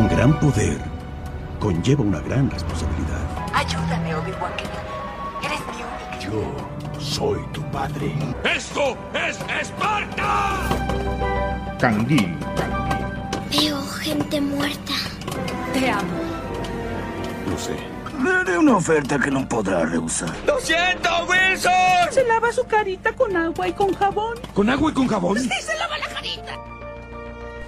Un gran poder conlleva una gran responsabilidad. Ayúdame, Obi-Wan Kenobi. Eres mi única. Yo soy tu padre. ¡Esto es Esparta! Canguil. Veo gente muerta. Te amo. Lo sé. Le haré una oferta que no podrá rehusar. ¡Lo siento, Wilson! Se lava su carita con agua y con jabón. ¿Con agua y con jabón?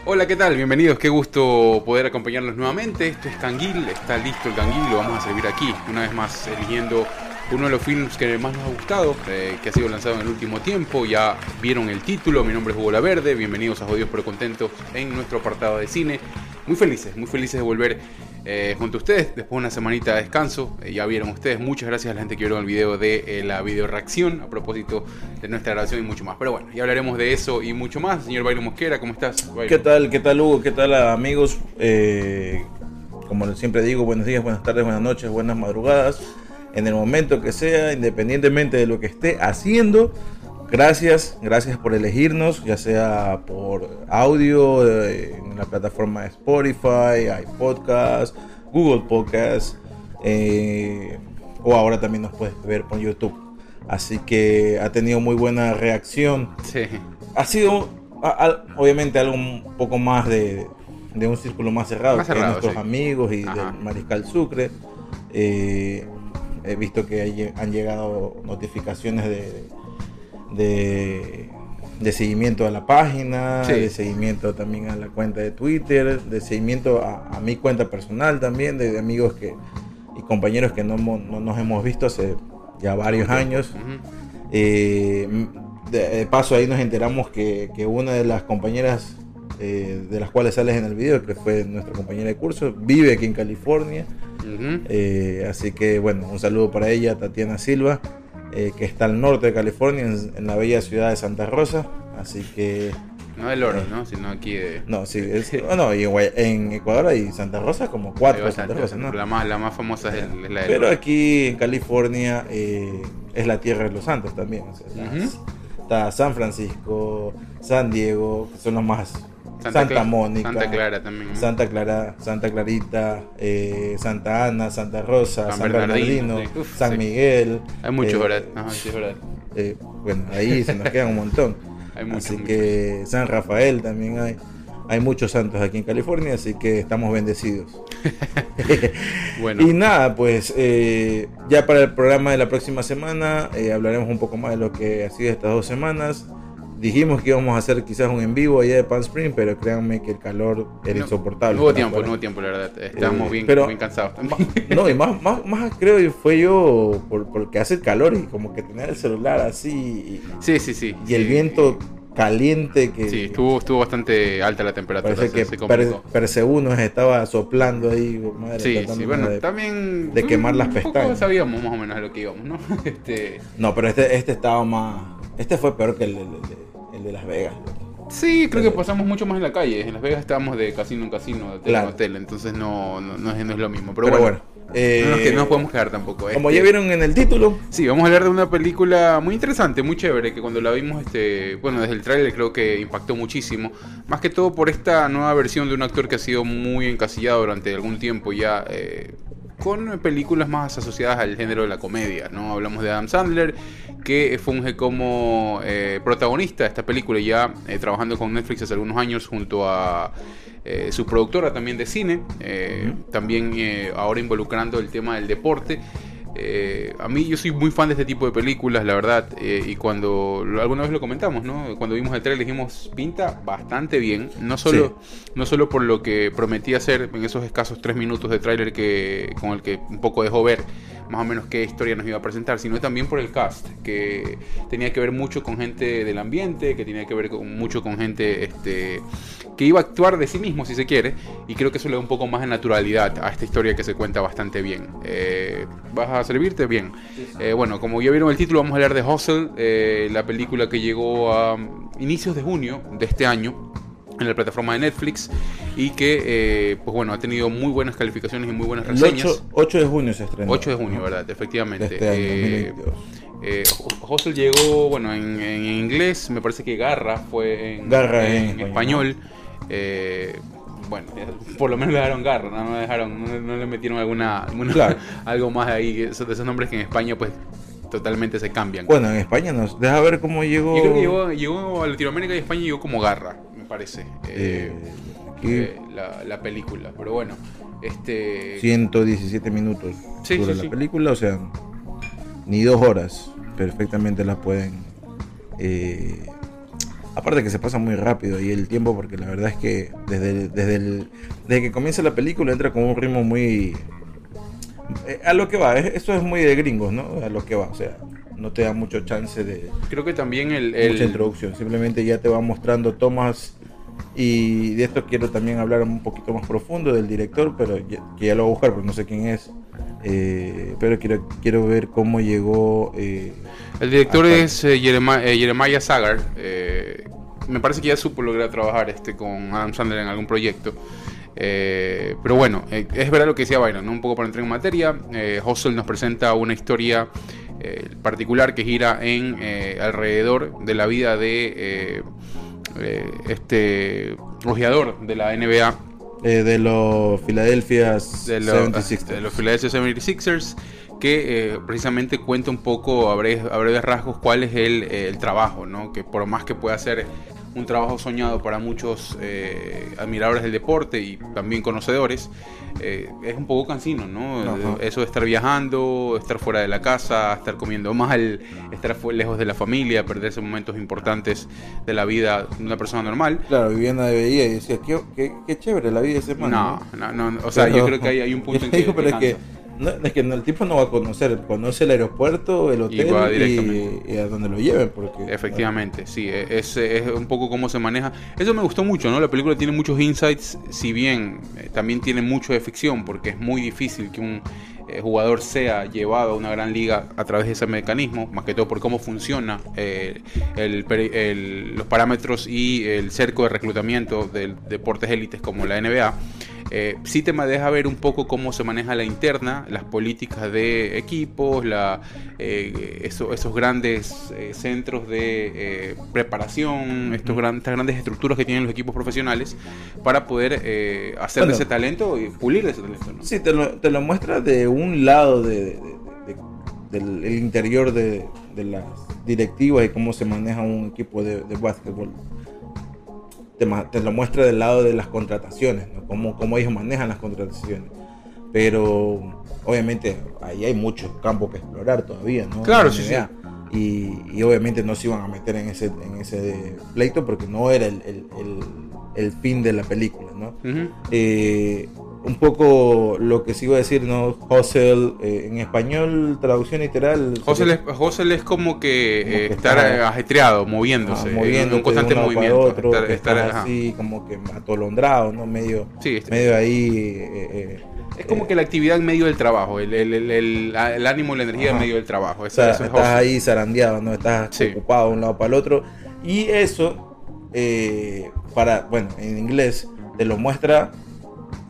Hola, ¿qué tal? Bienvenidos, qué gusto poder acompañarlos nuevamente. Esto es Canguil, está listo el Canguil, lo vamos a servir aquí, una vez más eligiendo uno de los films que más nos ha gustado, eh, que ha sido lanzado en el último tiempo. Ya vieron el título, mi nombre es Hugo La Verde, bienvenidos a Jodidos pero Contentos en nuestro apartado de cine. Muy felices, muy felices de volver eh, junto a ustedes después de una semanita de descanso. Eh, ya vieron ustedes, muchas gracias a la gente que vieron el video de eh, la video reacción a propósito de nuestra grabación y mucho más. Pero bueno, ya hablaremos de eso y mucho más. Señor Bailo Mosquera, ¿cómo estás? Bailo? ¿Qué tal, qué tal Hugo? ¿Qué tal amigos? Como siempre digo, buenos días, buenas tardes, buenas noches, buenas madrugadas. En el momento que sea, independientemente de lo que esté haciendo. Gracias, gracias por elegirnos, ya sea por audio eh, en la plataforma de Spotify, iPodcast, Google Podcast, eh, o ahora también nos puedes ver por YouTube. Así que ha tenido muy buena reacción. Sí. Ha sido, a- a- obviamente, algo un poco más de, de un círculo más cerrado, Más que cerrado, nuestros sí. amigos y Ajá. del Mariscal Sucre. Eh, he visto que hay- han llegado notificaciones de, de, de seguimiento a la página, Sí. de seguimiento también a la cuenta de Twitter, de seguimiento a, a mi cuenta personal también, de, de amigos que y compañeros que no, no nos hemos visto hace ya varios años. Eh, de, de paso ahí nos enteramos que, que una de las compañeras eh, de las cuales sales en el video, que fue nuestra compañera de curso, vive aquí en California. Eh, así que bueno, un saludo para ella, Tatiana Silva, eh, que está al norte de California, en, en la bella ciudad de Santa Rosa. Así que, No del oro, ¿no? Sino aquí de... no, sí, es, no, y en Ecuador hay Santa Rosa como cuatro Santa Rosa, ¿no? La más, la más famosa es, el- es la del Pero oro. aquí en California eh, es la tierra de los santos también. o sea, está San Francisco, San Diego, que son los más. Santa Mónica, Santa Clara también, ¿no? Santa Clara, Santa Clarita, eh, Santa Ana, Santa Rosa, San San, Bernardino, Bernardino, sí. Uf, San sí. Miguel. Hay muchos, eh, ¿verdad? Ajá, sí, es verdad. eh, bueno, ahí se nos quedan un montón. Hay muchos, así muchos. que San Rafael también hay. Hay muchos santos aquí en California, así que estamos bendecidos. Bueno. Y nada, pues eh, ya para el programa de la próxima semana eh, hablaremos un poco más de lo que ha sido estas dos semanas. Dijimos que íbamos a hacer quizás un en vivo allá de Palm Spring, pero créanme que el calor era No, insoportable. No hubo tiempo, no hubo tiempo, la verdad. Estábamos Eh, bien, pero- bien cansados también. No, y más, más, más creo que fue yo por, porque hace calor y como que tener el celular así y, Sí, sí, sí. y el viento caliente que Sí, estuvo, estuvo bastante alta la temperatura. parece que per, estaba soplando ahí, madre, Sí, sí, bueno, de- también. de quemar las poco pestañas. sabíamos más o menos a lo que íbamos, ¿no? Este, No, pero este, este estaba más. Este fue peor que el, de- el de- el de Las Vegas. sí, creo que pasamos mucho más en la calle. En Las Vegas estábamos de casino en casino, de hotel Claro. en hotel, entonces no, no, no es, no es lo mismo. Pero, Pero, bueno, bueno, eh, no, que- no nos podemos quedar tampoco. como este, ya vieron en el título, Sí, vamos a hablar de una película muy interesante, muy chévere, que cuando la vimos, este, bueno, desde el tráiler creo que impactó muchísimo. Más que todo por esta nueva versión de un actor que ha sido muy encasillado durante algún tiempo ya, eh, con películas más asociadas al género de la comedia, ¿no? Hablamos de Adam Sandler, que funge como eh, protagonista de esta película, ya eh, trabajando con Netflix hace algunos años junto a eh, su productora también de cine, eh, también eh, ahora involucrando el tema del deporte. Eh, a mí yo soy muy fan de este tipo de películas, la verdad, eh, y cuando alguna vez lo comentamos, ¿no? Cuando vimos el trailer dijimos, pinta bastante bien, no solo, no solo por lo que prometía hacer en esos escasos tres minutos de tráiler que con el que un poco dejó ver más o menos qué historia nos iba a presentar, sino también por el cast, que tenía que ver mucho con gente del ambiente, que tenía que ver con, mucho con gente este, que iba a actuar de sí mismo, si se quiere, y creo que eso le da un poco más de naturalidad a esta historia que se cuenta bastante bien. Eh, ¿Vas a servirte? Bien. Eh, bueno, como ya vieron el título, vamos a hablar de Hustle, eh, la película que llegó a inicios de junio de este año en la plataforma de Netflix y que, eh, pues bueno, ha tenido muy buenas calificaciones y muy buenas el reseñas. 8, 8 de junio se estrenó. 8 de junio. ¿verdad? Efectivamente. Este año, Eh, 2022. eh, Hustle llegó, bueno, en, en inglés, me parece que Garra fue en, Garra en en español. español. Eh, bueno, por lo menos le dejaron garra, no, no dejaron, no, no le metieron alguna, alguna- Claro. algo más ahí, esos, de esos nombres que en España pues totalmente se cambian. Bueno, en España nos deja ver cómo llegó. Yo creo que llegó, llegó a Latinoamérica y España llegó como garra, me parece. eh, eh, la, la película. Pero bueno, este. 117 minutos Sí, la sí. película, o sea, ni dos horas perfectamente la pueden. eh, aparte que se pasa muy rápido ahí el tiempo, porque la verdad es que desde, el- desde, el- desde que comienza la película entra con un ritmo muy. eh, a lo que va, es- eso es muy de gringos, ¿no? A lo que va, o sea, no te da mucho chance de, Creo que también el. el- mucha introducción, simplemente ya te va mostrando tomas y de esto quiero también hablar un poquito más profundo del director, pero ya- que ya lo voy a buscar, pero no sé quién es. Eh, pero quiero, quiero ver cómo llegó. eh, el director es eh, Jerema- eh, Jeremiah Sagar. me parece que ya supo lograr trabajar este con Adam Sandler en algún proyecto. Pero bueno, es verdad lo que decía Byron, ¿no? un poco para entrar en materia. Hustle nos presenta una historia particular que gira en eh, alrededor de la vida de este rojeador de la NBA eh, de los Philadelphia de, lo- 76ers. de los Philadelphia 76ers que eh, precisamente cuenta un poco a breves, a breves rasgos cuál es el, eh, el trabajo, ¿no? que por más que pueda ser un trabajo soñado para muchos eh, admiradores del deporte y también conocedores, eh, es un poco cansino, ¿no? Ajá. Eso de estar viajando, estar fuera de la casa, estar comiendo mal, estar lejos de la familia, perderse momentos importantes de la vida de una persona normal. Claro, Viviana veía y decía, qué, qué, qué chévere la vida de ese man. No, no, no, o sea, Pero- yo creo que hay, hay un punto en que... Pero que. No, es que el tipo no va a conocer, conoce el aeropuerto, el hotel y, a donde lo lleven. Porque, Efectivamente, sí, e- es, es un poco cómo se maneja. Eso me gustó mucho, ¿no? La película tiene muchos insights, si bien eh, también tiene mucho de ficción, porque es muy difícil que un eh, jugador sea llevado a una gran liga a través de ese mecanismo, más que todo por cómo funciona eh, el el- los parámetros y el cerco de reclutamiento de deportes élites como la NBA. Eh, sí te deja ver un poco cómo se maneja la interna, las políticas de equipos, la, eh, eso- esos grandes eh, centros de eh, preparación, estos gran- estas grandes estructuras que tienen los equipos profesionales para poder hacer Bueno. ese talento y pulir ese talento. ¿no? Sí, te lo, te lo muestra de un lado de, de- de- de- del el interior de, de las directivas y cómo se maneja un equipo de, de básquetbol. Te, lo muestra del lado de las contrataciones, ¿no? cómo, cómo ellos manejan las contrataciones. Pero obviamente ahí hay mucho campo que explorar todavía, ¿no? Claro, sí, sí. Y, y obviamente no se iban a meter en ese, en ese pleito porque no era el, el- el- el fin de la película, ¿no? Eh, un poco lo que se iba a decir, ¿no? Hustle, eh, en español, traducción literal. Hustle es, hustle es como que, Como eh, estar está- eh, ajetreado, ah, moviéndose, un constante de un para movimiento. otro, estar- así como que atolondrado, ¿no? Medio, Sí, este- medio ahí. eh, eh, Es como que la actividad en medio del trabajo, el, el- el- el- ánimo y la energía en medio del trabajo. o Eso, sea, eso es estás hustle. ahí zarandeado, ¿no? Estás Sí. ocupado de un lado para el otro. Y eso, eh, para, bueno, en inglés, te lo muestra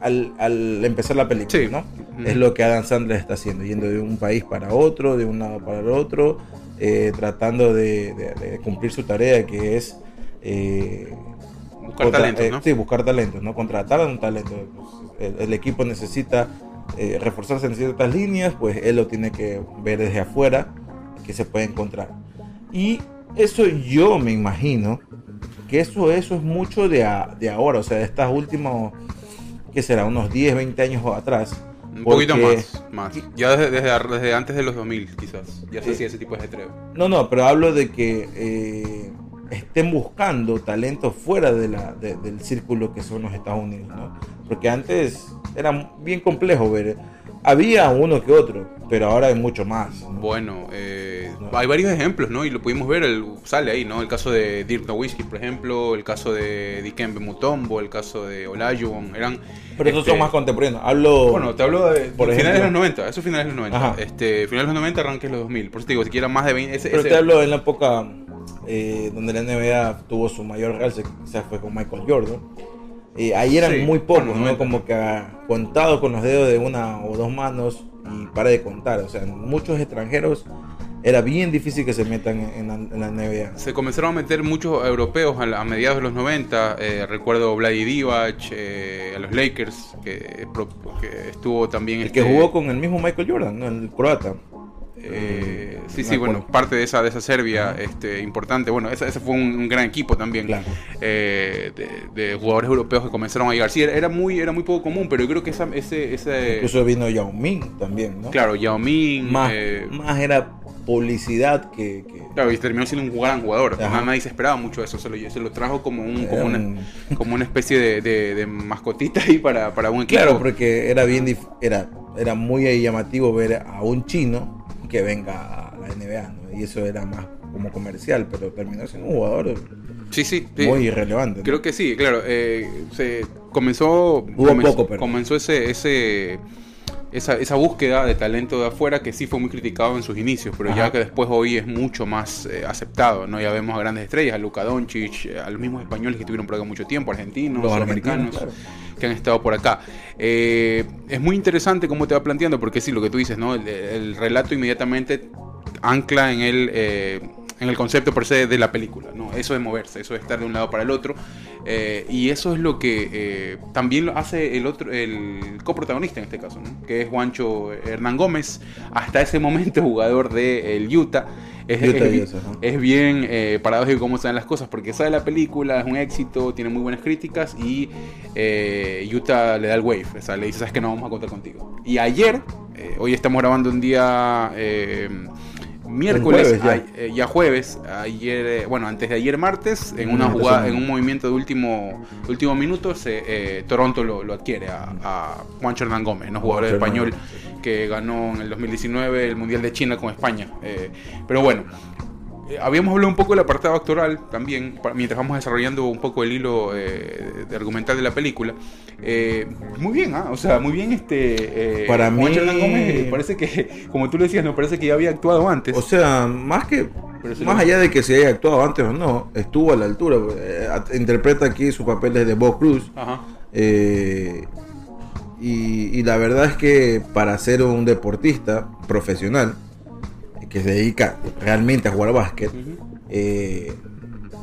al, al empezar la película, Sí. ¿no? Es lo que Adam Sandler está haciendo, yendo de un país para otro, de un lado para el otro, eh, tratando de, de- de cumplir su tarea que es... eh, Buscar contra- talentos, eh, ¿no? Sí, buscar talentos, ¿no? Contratar a un talento. El, el equipo necesita eh, reforzarse en ciertas líneas, pues él lo tiene que ver desde afuera, que se puede encontrar. Y eso yo me imagino que eso, eso es mucho de, a- de ahora, o sea, de estas últimas, ¿qué será? Unos 10, 20 años atrás. Un poquito más, más. Ya desde, desde, desde antes de los 2000, quizás. Ya se hacía ese tipo de ajetreo. No, no, pero hablo de que eh, estén buscando talentos fuera de la, de- del círculo que son los Estados Unidos, ¿no? Porque antes era bien complejo ver. Había uno que otro, pero ahora hay mucho más. ¿no? Bueno, eh, hay varios ejemplos, ¿no? Y lo pudimos ver, el, sale ahí, ¿no? El caso de Dirk Nowitzki, por ejemplo, el caso de Dikembe Mutombo, el caso de Olajuwon, eran... Pero esos este, son más contemporáneos. Hablo. Bueno, te hablo de Por finales ejemplo. de los 90, eso finales de los 90. Ajá. Este, finales de los 90, arranques de los 2000. Por eso te digo, siquiera más de 20... Ese, pero ese- te hablo en la época eh, donde la NBA tuvo su mayor realce, quizás fue con Michael Jordan. Eh, ahí eran Sí, muy pocos, ¿no? 90. Como que ah, contados con los dedos de una o dos manos y para de contar. O sea, muchos extranjeros era bien difícil que se metan en, la, en la NBA. Se comenzaron a meter muchos europeos a, a mediados de los 90. eh, recuerdo Vladi Divac, eh, a los Lakers, que, que estuvo también. El que este, jugó con el mismo Michael Jordan, ¿no? el croata. Eh, sí, Me sí, bueno, parte de esa, de esa Serbia este, importante. Bueno, ese, ese fue un, un gran equipo también. Claro. eh, de, de jugadores europeos que comenzaron a llegar. Sí, era, era muy, era muy poco común, pero yo creo que esa, ese, ese Incluso vino Yao Ming también, ¿no? claro, Yao Ming, Más, eh, más era publicidad que... que- Claro, y terminó siendo un gran jugador. Ajá. Nadie se esperaba mucho eso. Se lo, se lo trajo como, un, como, una, un- como una especie de, de- de mascotita ahí para, para un equipo. Claro, porque era bien era, era muy llamativo ver a un chino que venga a la NBA, ¿no? Y eso era más como comercial, pero terminó siendo un jugador sí, sí. sí. muy irrelevante. ¿no? Creo que sí, claro. eh, se comenzó. Hubo comenzó, poco, pero- comenzó ese, ese, esa, esa búsqueda de talento de afuera que sí fue muy criticado en sus inicios, pero ya que después hoy es mucho más eh, aceptado, ¿no? Ya vemos a grandes estrellas, a Luka Doncic, eh, a los mismos españoles que estuvieron por acá mucho tiempo, argentinos, Los argentinos, que han estado por acá. Eh, es muy interesante cómo te va planteando, porque sí, lo que tú dices, ¿no? El, el relato inmediatamente ancla en el, eh, en el concepto per se de la película, ¿no? Eso de moverse, eso de estar de un lado para el otro. eh, y eso es lo que eh, también lo hace el otro, el coprotagonista en este caso, ¿no? que es Juancho Hernán Gómez, hasta ese momento jugador del Utah. Es, Utah es- es bien eh, paradójico cómo se dan las cosas, porque sabe la película, es un éxito, tiene muy buenas críticas y eh, Utah le da el wave, o sea, le dice, sabes que no vamos a contar contigo. Y ayer, hoy estamos grabando un día miércoles, jueves ya. ay- eh, ya jueves, ayer, eh, bueno, antes de ayer martes, en una jugada, en un movimiento de último, de último minuto, se, eh, Toronto lo, lo adquiere a, a Juancho Hernán Gómez, ¿no? jugador español Hernán que ganó en el 2019 el Mundial de China con España. Eh, pero bueno, habíamos hablado un poco del apartado actoral también, mientras vamos desarrollando un poco el hilo eh, de argumental de la película. Eh, muy bien, ¿ah? o sea, muy bien este... eh, Para mí- Gómez, eh, parece que, como tú lo decías, no parece que ya había actuado antes. O sea, más que más allá de que se haya actuado antes o no, estuvo a la altura. Eh, interpreta aquí su papel de Bob Cruz. Ajá. Eh, y, y la verdad es que para ser un deportista profesional que se dedica realmente a jugar básquet, Ujú. eh,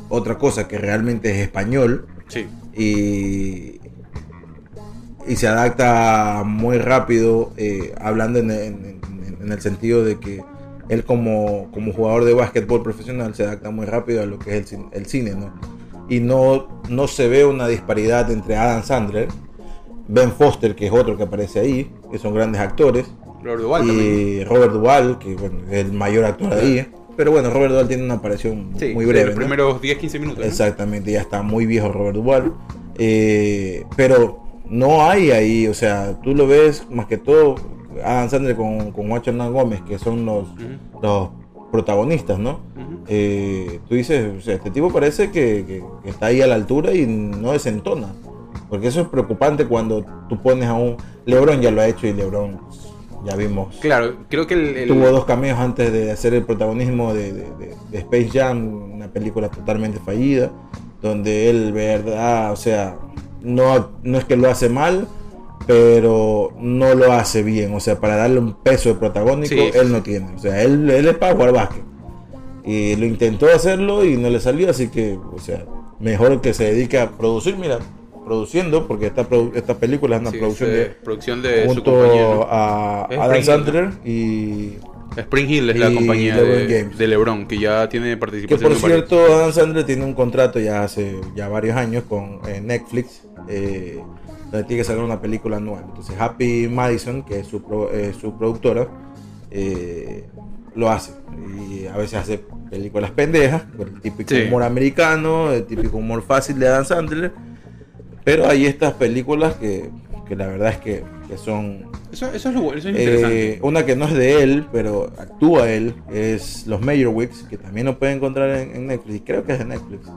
otra cosa que realmente es español Sí. y, y se adapta muy rápido, eh, hablando en, en- en- el sentido de que él como, como jugador de básquetbol profesional se adapta muy rápido a lo que es el, el cine, ¿no? Y no, no se ve una disparidad entre Adam Sandler, Ben Foster, que es otro que aparece ahí, que son grandes actores, Robert también. y Robert Duvall, que bueno, es el mayor actor ahí. Pero bueno, Robert Duvall tiene una aparición Sí, muy de breve. Los ¿no? primeros 10-15 minutos. ¿no? Exactamente, ya está muy viejo Robert Duvall. Eh, pero no hay ahí, o sea, tú lo ves más que todo Adam Sandler con, con Juancho Hernán Gómez, que son los, Ujú. los protagonistas, ¿no? Ujú. Eh, tú dices, o sea, este tipo parece que, que- que está ahí a la altura y no desentona. Porque eso es preocupante cuando tú pones a un... Lebron ya lo ha hecho y Lebron ya vimos. Claro, creo que el... el- Tuvo dos cameos antes de hacer el protagonismo de, de- de- de Space Jam, una película totalmente fallida, donde él, verdad, o sea, no, no es que lo hace mal, pero no lo hace bien. O sea, para darle un peso de protagónico, Sí, él sí. no tiene. O sea, él, él es para jugar básquet. Y lo intentó hacerlo y no le salió, así que, o sea, mejor que se dedique a producir, mira, produciendo, porque esta, produ- esta película es una sí, producción de eh, producción de su junto. ¿no? a Es Adam Sandler y Spring Hill es la compañía LeBron de, LeBron, que ya tiene que participación por en varios- cierto Adam Sandler tiene un contrato ya hace ya varios años con eh, Netflix eh, donde tiene que sacar una película anual entonces Happy Madison que es su, pro- eh, su productora eh, lo hace y a veces hace películas pendejas con el típico Sí. humor americano el típico humor fácil de Adam Sandler pero hay estas películas que, que la verdad es que, que son Eso, eso es, lo, eso es interesante. eh, una que no es de él, pero actúa él, es Los Meyerwicks, que también lo pueden encontrar en, en Netflix, y creo que es de Netflix.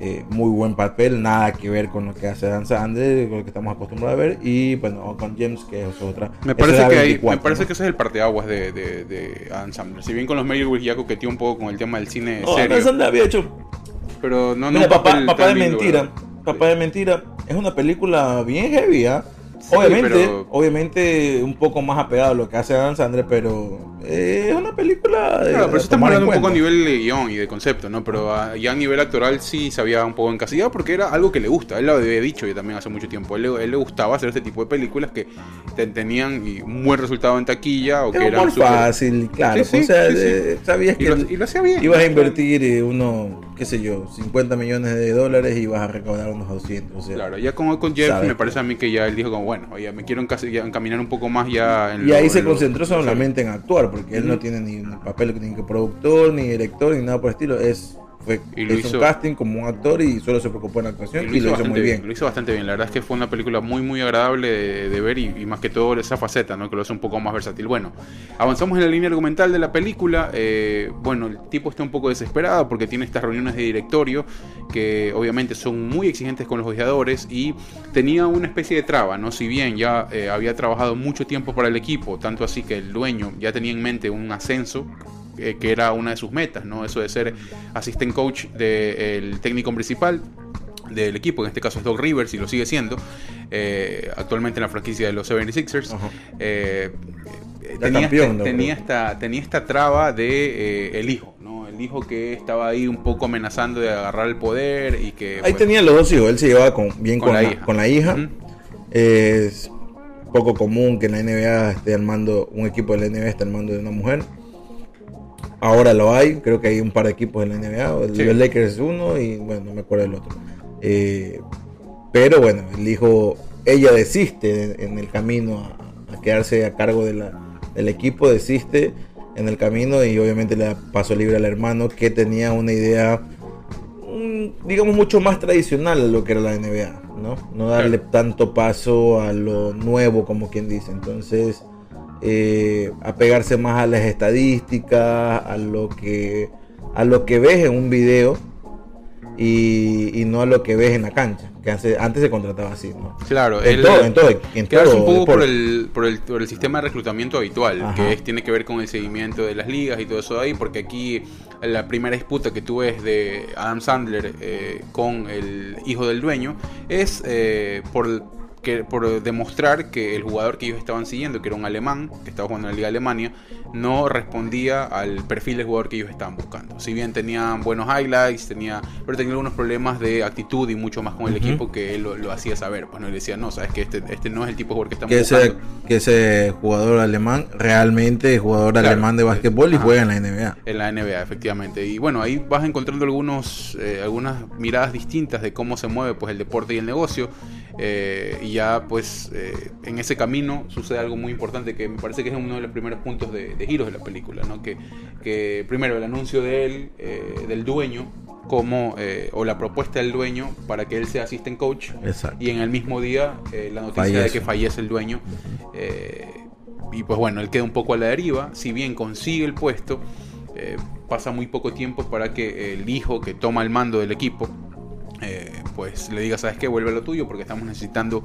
Eh, muy buen papel, nada que ver con lo que hace Dan Sandler, con lo que estamos acostumbrados a ver, y bueno, con James, que es otra. me parece, es que, hay- 24, me parece ¿no? que ese es el parteaguas de, de, de Adam Sandler. Si bien con los Meyerowitz ya coqueteó un poco con el tema del cine No, serio, Dan Sandler había hecho pero no, no Mira, papá, papá de mentira. ¿verdad? Papá de mentira es una película bien heavy, ¿ah? Sí, obviamente, pero- obviamente un poco más apegado a lo que hace Dan Sandler, pero eh, es una película de. Claro, pero eso estamos hablando un poco a nivel de guion y de concepto, ¿no? Pero ya a nivel actoral sí se había un poco encasillado porque era algo que le gusta. Él lo había dicho yo también hace mucho tiempo. Él, le- él le gustaba hacer este tipo de películas que te- tenían un buen resultado en taquilla o que Era eran muy súper- fácil, claro. Sí, sí, o sea, sí, eh, sabías Y que lo, y lo hacía bien. ibas a invertir eh, uno, qué sé yo, 50 millones de dólares y ibas a recaudar unos 200. O sea, Claro, ya con, con Jeff Sabes me parece a mí que ya él dijo como, bueno, oye, me quiero ya encaminar un poco más ya en Y lo- ahí se lo- concentró solamente en actuar, porque él no tiene ni un papel ni que productor, ni director, ni nada por el estilo. Es, fue, Y lo hizo hizo- un casting como un actor y solo se preocupó en la actuación y lo hizo, bastante muy bien. Lo hizo bastante bien. La verdad es que fue una película muy, muy agradable de, de ver y, y más que todo esa faceta, ¿no? Que lo hace un poco más versátil. Bueno, avanzamos en la línea argumental de la película. Eh, bueno, el tipo está un poco desesperado porque tiene estas reuniones de directorio que obviamente son muy exigentes con los ojeadores y tenía una especie de traba, ¿no? Si bien ya eh, había trabajado mucho tiempo para el equipo, tanto así que el dueño ya tenía en mente un ascenso eh, que era una de sus metas, ¿no? Eso de ser assistant coach del técnico principal del equipo, en este caso es Doc Rivers y lo sigue siendo, eh, actualmente en la franquicia de los 76ers. Ajá. Eh, eh, tenía, campeón, Doc tenía, esta, tenía esta traba de eh, el hijo, ¿no? El hijo que estaba ahí un poco amenazando de agarrar el poder y que... Ahí bueno, tenía los dos hijos, él se llevaba con, bien Con con, la la, hija. con la hija. Es poco común que en la NBA esté armando, un equipo de la NBA esté armando de una mujer. Ahora lo hay, creo que hay un par de equipos en la NBA, el Sí. Lakers es uno y bueno, no me acuerdo el otro. Eh, pero bueno, el hijo, ella desiste en, el camino a, a quedarse a cargo de la- del equipo, desiste en el camino y obviamente le da paso libre al hermano que tenía una idea digamos, mucho más tradicional a lo que era la NBA, ¿no? No darle tanto paso a lo nuevo, como quien dice. Entonces, eh, apegarse más a las estadísticas, a lo que, a lo que ves en un video y, y no a lo que ves en la cancha, que antes, antes se contrataba así, ¿no? Claro, En todo, en todo, en quedarse todo un poco por el, por, el, por el sistema de reclutamiento habitual, Ajá. que es, tiene que ver con el seguimiento de las ligas y todo eso de ahí, porque aquí la primera disputa que tú ves de Adam Sandler eh, con el hijo del dueño es eh, por, que, por demostrar que el jugador que ellos estaban siguiendo, que era un alemán, que estaba jugando en la Liga de Alemania, no respondía al perfil de jugador que ellos estaban buscando. Si bien tenían buenos highlights, tenía, pero tenía algunos problemas de actitud y mucho más con el Ujú. equipo que él lo, lo hacía saber. Pues no le decía, no, sabes que este, este no es el tipo de jugador que estamos que ese, buscando. que ese jugador alemán realmente es jugador Claro, alemán de básquetbol y ajá. juega en la NBA. En la NBA, efectivamente. Y bueno, ahí vas encontrando algunos, eh, algunas miradas distintas de cómo se mueve pues el deporte y el negocio. Eh, y ya pues eh, en ese camino sucede algo muy importante que me parece que es uno de los primeros puntos de, de giros de la película, ¿no? Que, que primero el anuncio de él, eh, del dueño, como, eh, o la propuesta del dueño para que él sea assistant coach. Exacto. Y en el mismo día eh, la noticia de que fallece el dueño. Eh, y pues bueno, él queda un poco a la deriva. Si bien consigue el puesto, pasa muy poco tiempo para que el hijo que toma el mando del equipo, eh, pues le diga, ¿sabes qué? Vuelve a lo tuyo porque estamos necesitando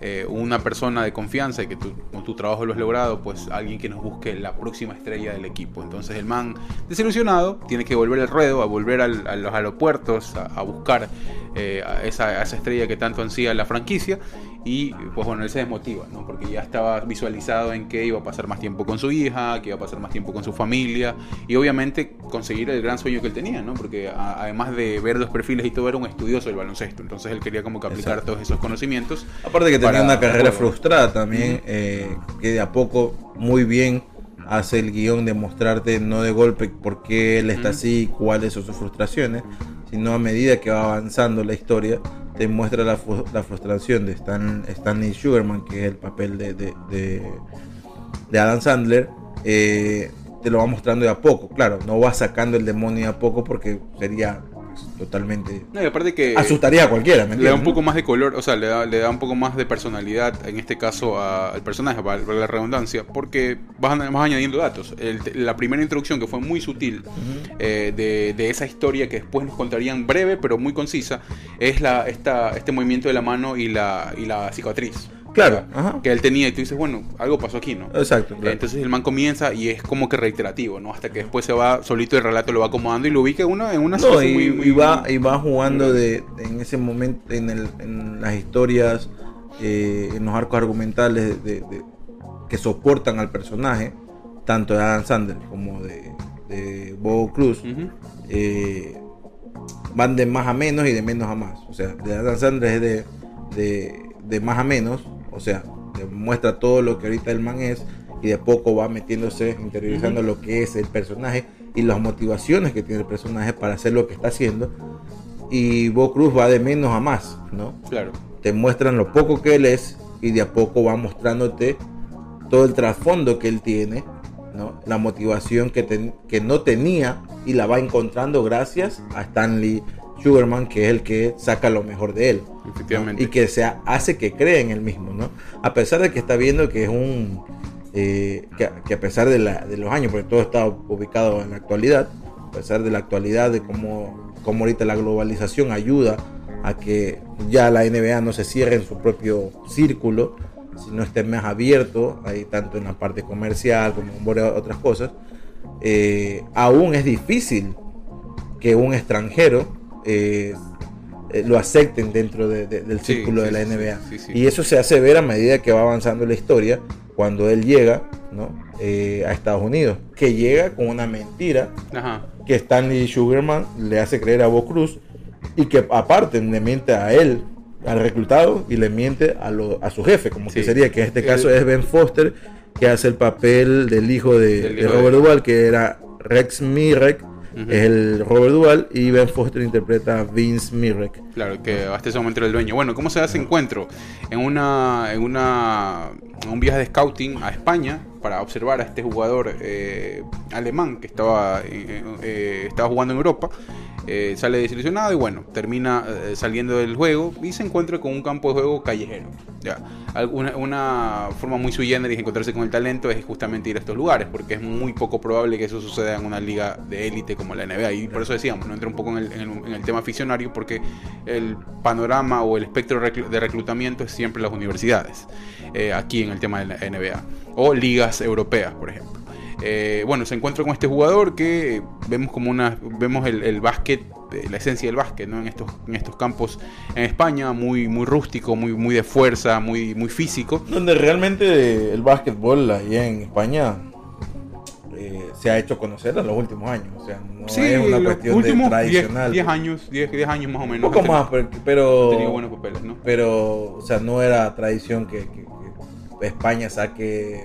eh, una persona de confianza y que tú, con tu trabajo lo has logrado, pues alguien que nos busque la próxima estrella del equipo. Entonces el man, desilusionado, tiene que volver al ruedo, a volver a los aeropuertos, a, buscar eh, esa, esa estrella que tanto ansía la franquicia. Y pues bueno, él se desmotiva, ¿no? Porque ya estaba visualizado en que iba a pasar más tiempo con su hija, que iba a pasar más tiempo con su familia y obviamente conseguir el gran sueño que él tenía, ¿no? Porque a- además de ver los perfiles y todo, era un estudioso del baloncesto. Entonces él quería como que aplicar Exacto. todos esos conocimientos. Aparte que tenía una carrera frustrada también, eh, que de a poco muy bien hace el guion de mostrarte no de golpe por qué él está Ujú. así, cuáles son sus frustraciones, sino a medida que va avanzando la historia, te muestra la, la frustración de Stan, Stanley Sugarman, que es el papel de, de, de- Adam Sandler, eh, te lo va mostrando de a poco. Claro, no va sacando el demonio de a poco porque sería totalmente... No, y aparte que Asustaría a cualquiera, ¿me le da un poco más de color, o sea, le da, le da un poco más de personalidad, en este caso, a- al personaje, para la redundancia, porque vas, vas añadiendo datos. El- la primera introducción, que fue muy sutil, eh, de, de esa historia que después nos contarían breve, pero muy concisa, es la, esta, este movimiento de la mano y la, y la cicatriz. Claro, ajá. Que él tenía, y tú dices, bueno, algo pasó aquí, ¿no? Exacto, claro. Entonces el man comienza y es como que reiterativo, ¿no? Hasta que después se va, solito el relato lo va acomodando y lo ubica en una, en una No, y, muy- muy- y va, y va jugando de, en ese momento, en, el, en las historias, eh, en los arcos argumentales de- de- que soportan al personaje, tanto de Adam Sandler como de, de Bo Cruz, eh, van de más a menos y de menos a más. O sea, de Adam Sandler es de, de, de más a menos, o sea, te muestra todo lo que ahorita el man es y de poco va metiéndose, interiorizando lo que es el personaje y las motivaciones que tiene el personaje para hacer lo que está haciendo. Y Bo Cruz va de menos a más, ¿no? Claro. te muestran lo poco que él es y de a poco va mostrándote todo el trasfondo que él tiene, ¿no? la motivación que, que no tenía y la va encontrando gracias a Stanley Sugarman, que es el que saca lo mejor de él. ¿no? Efectivamente. Y que se hace que cree en él mismo, ¿no? A pesar de que está viendo que es un... eh, que, que a pesar de, la- de los años, porque todo está ubicado en la actualidad, a pesar de la actualidad, de cómo, cómo ahorita la globalización ayuda a que ya la NBA no se cierre en su propio círculo, sino esté más abierto, ahí tanto en la parte comercial como en otras cosas, eh, aún es difícil que un extranjero eh, eh, lo acepten dentro de- de- del Sí, círculo sí, de la NBA. sí. Y eso se hace ver a medida que va avanzando la historia cuando él llega ¿no? Eh, a Estados Unidos, que llega con una mentira Ajá. que Stanley Sugarman le hace creer a Bo Cruz y que aparte le miente a él, al reclutado, y le miente a, lo- a su jefe, como que sería, que en este caso El- es Ben Foster, que hace el papel del hijo de, Del de hijo Robert Duvall, que era Rex Mirek, Es el Robert Duvall, y Ben Foster interpreta a Vince Mirek. Claro, que hasta ese momento el dueño. Bueno, ¿cómo se hace encuentro? En una, en una un viaje de scouting a España para observar a este jugador eh, alemán que estaba, eh, eh, estaba jugando en Europa. sale desilusionado y bueno, termina saliendo del juego y se encuentra con un campo de juego callejero. Ya. Alguna, una forma muy sui generis de encontrarse con el talento es justamente ir a estos lugares, porque es muy poco probable que eso suceda en una liga de élite como la NBA. Y por eso decíamos, no entra un poco en el, en el- en el tema aficionario, porque el panorama o el espectro de reclutamiento es siempre las universidades, eh, aquí en el tema de la NBA, o ligas europeas, por ejemplo. Eh, bueno, se encuentra con este jugador que vemos como una vemos el, el básquet, eh, la esencia del básquet, ¿no? En estos, en estos campos en España, muy, muy rústico, muy, muy de fuerza, muy, muy físico. Donde realmente el básquetbol ahí en España eh, se ha hecho conocer en los últimos años. O sea, no Sí, es una cuestión últimos de 10 tradicional. 10 años, 10, 10 años más o Un menos. poco han más, pero, pero, tenido buenos papeles, ¿no? pero, o sea, no era tradición que, que- que España saque eh,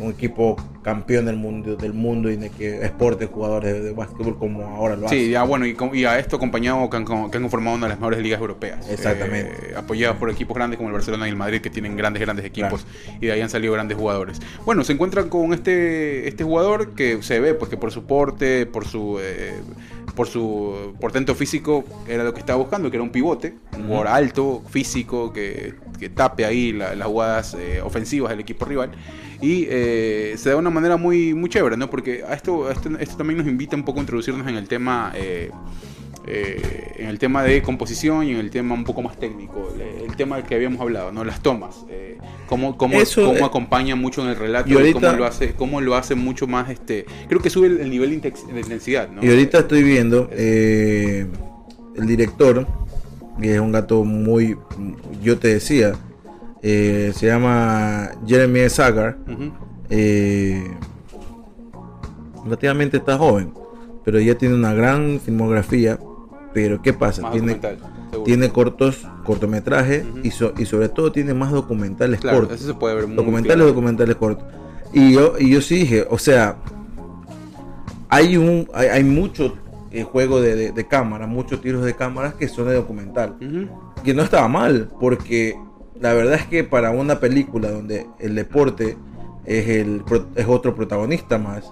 un equipo campeón del mundo, del mundo y de que exporte jugadores de, de básquetbol como ahora lo hace. Sí, ya bueno, y, y a esto acompañado que han, que han conformado una de las mejores ligas europeas. Exactamente. Eh, apoyadas por equipos grandes como el Barcelona y el Madrid, que tienen grandes, grandes equipos. Y de ahí han salido grandes jugadores. Bueno, se encuentran con este, este jugador que se ve pues que por su porte, por su... eh, por su portento físico era lo que estaba buscando, que era un pivote, un jugador alto, físico, que, que tape ahí la- las jugadas eh, ofensivas del equipo rival. Y eh, se da de una manera muy, muy chévere, ¿no? Porque a esto, a esto, esto también nos invita un poco a introducirnos en el tema. eh, eh, en el tema de composición y en el tema un poco más técnico, el, el tema del que habíamos hablado, ¿no? Las tomas, eh, cómo, cómo, Eso, cómo eh, acompaña mucho en el relato, y ahorita- cómo lo hace, cómo lo hace mucho más, este, creo que sube el, el nivel de intensidad, ¿no? Y ahorita estoy viendo eh, el director, que es un gato muy, yo te decía, eh, se llama Jeremy Sagar. Eh, relativamente está joven, pero ya tiene una gran filmografía. Pero ¿qué pasa? Más Tiene, tiene cortos, cortometrajes y, so- y sobre todo tiene más documentales Claro, cortos. eso se puede ver muy documentales claro. documentales cortos. Y yo, y yo sí dije, o sea, hay un hay, hay mucho eh, juego de, de- de cámara, muchos tiros de cámaras que son de documental. Que no estaba mal, porque la verdad es que para una película donde el deporte es, el, es otro protagonista más,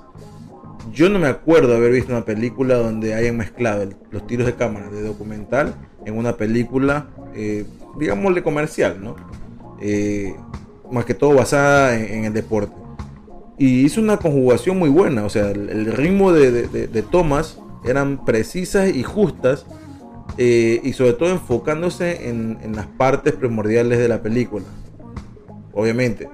yo no me acuerdo haber visto una película donde hayan mezclado el- los tiros de cámara de documental en una película, eh, digámosle comercial, ¿no? Eh, más que todo basada en, en el deporte. Y hizo una conjugación muy buena, o sea, el, el ritmo de, de- de- de tomas eran precisas y justas, eh, y sobre todo enfocándose en, en las partes primordiales de la película. Obviamente,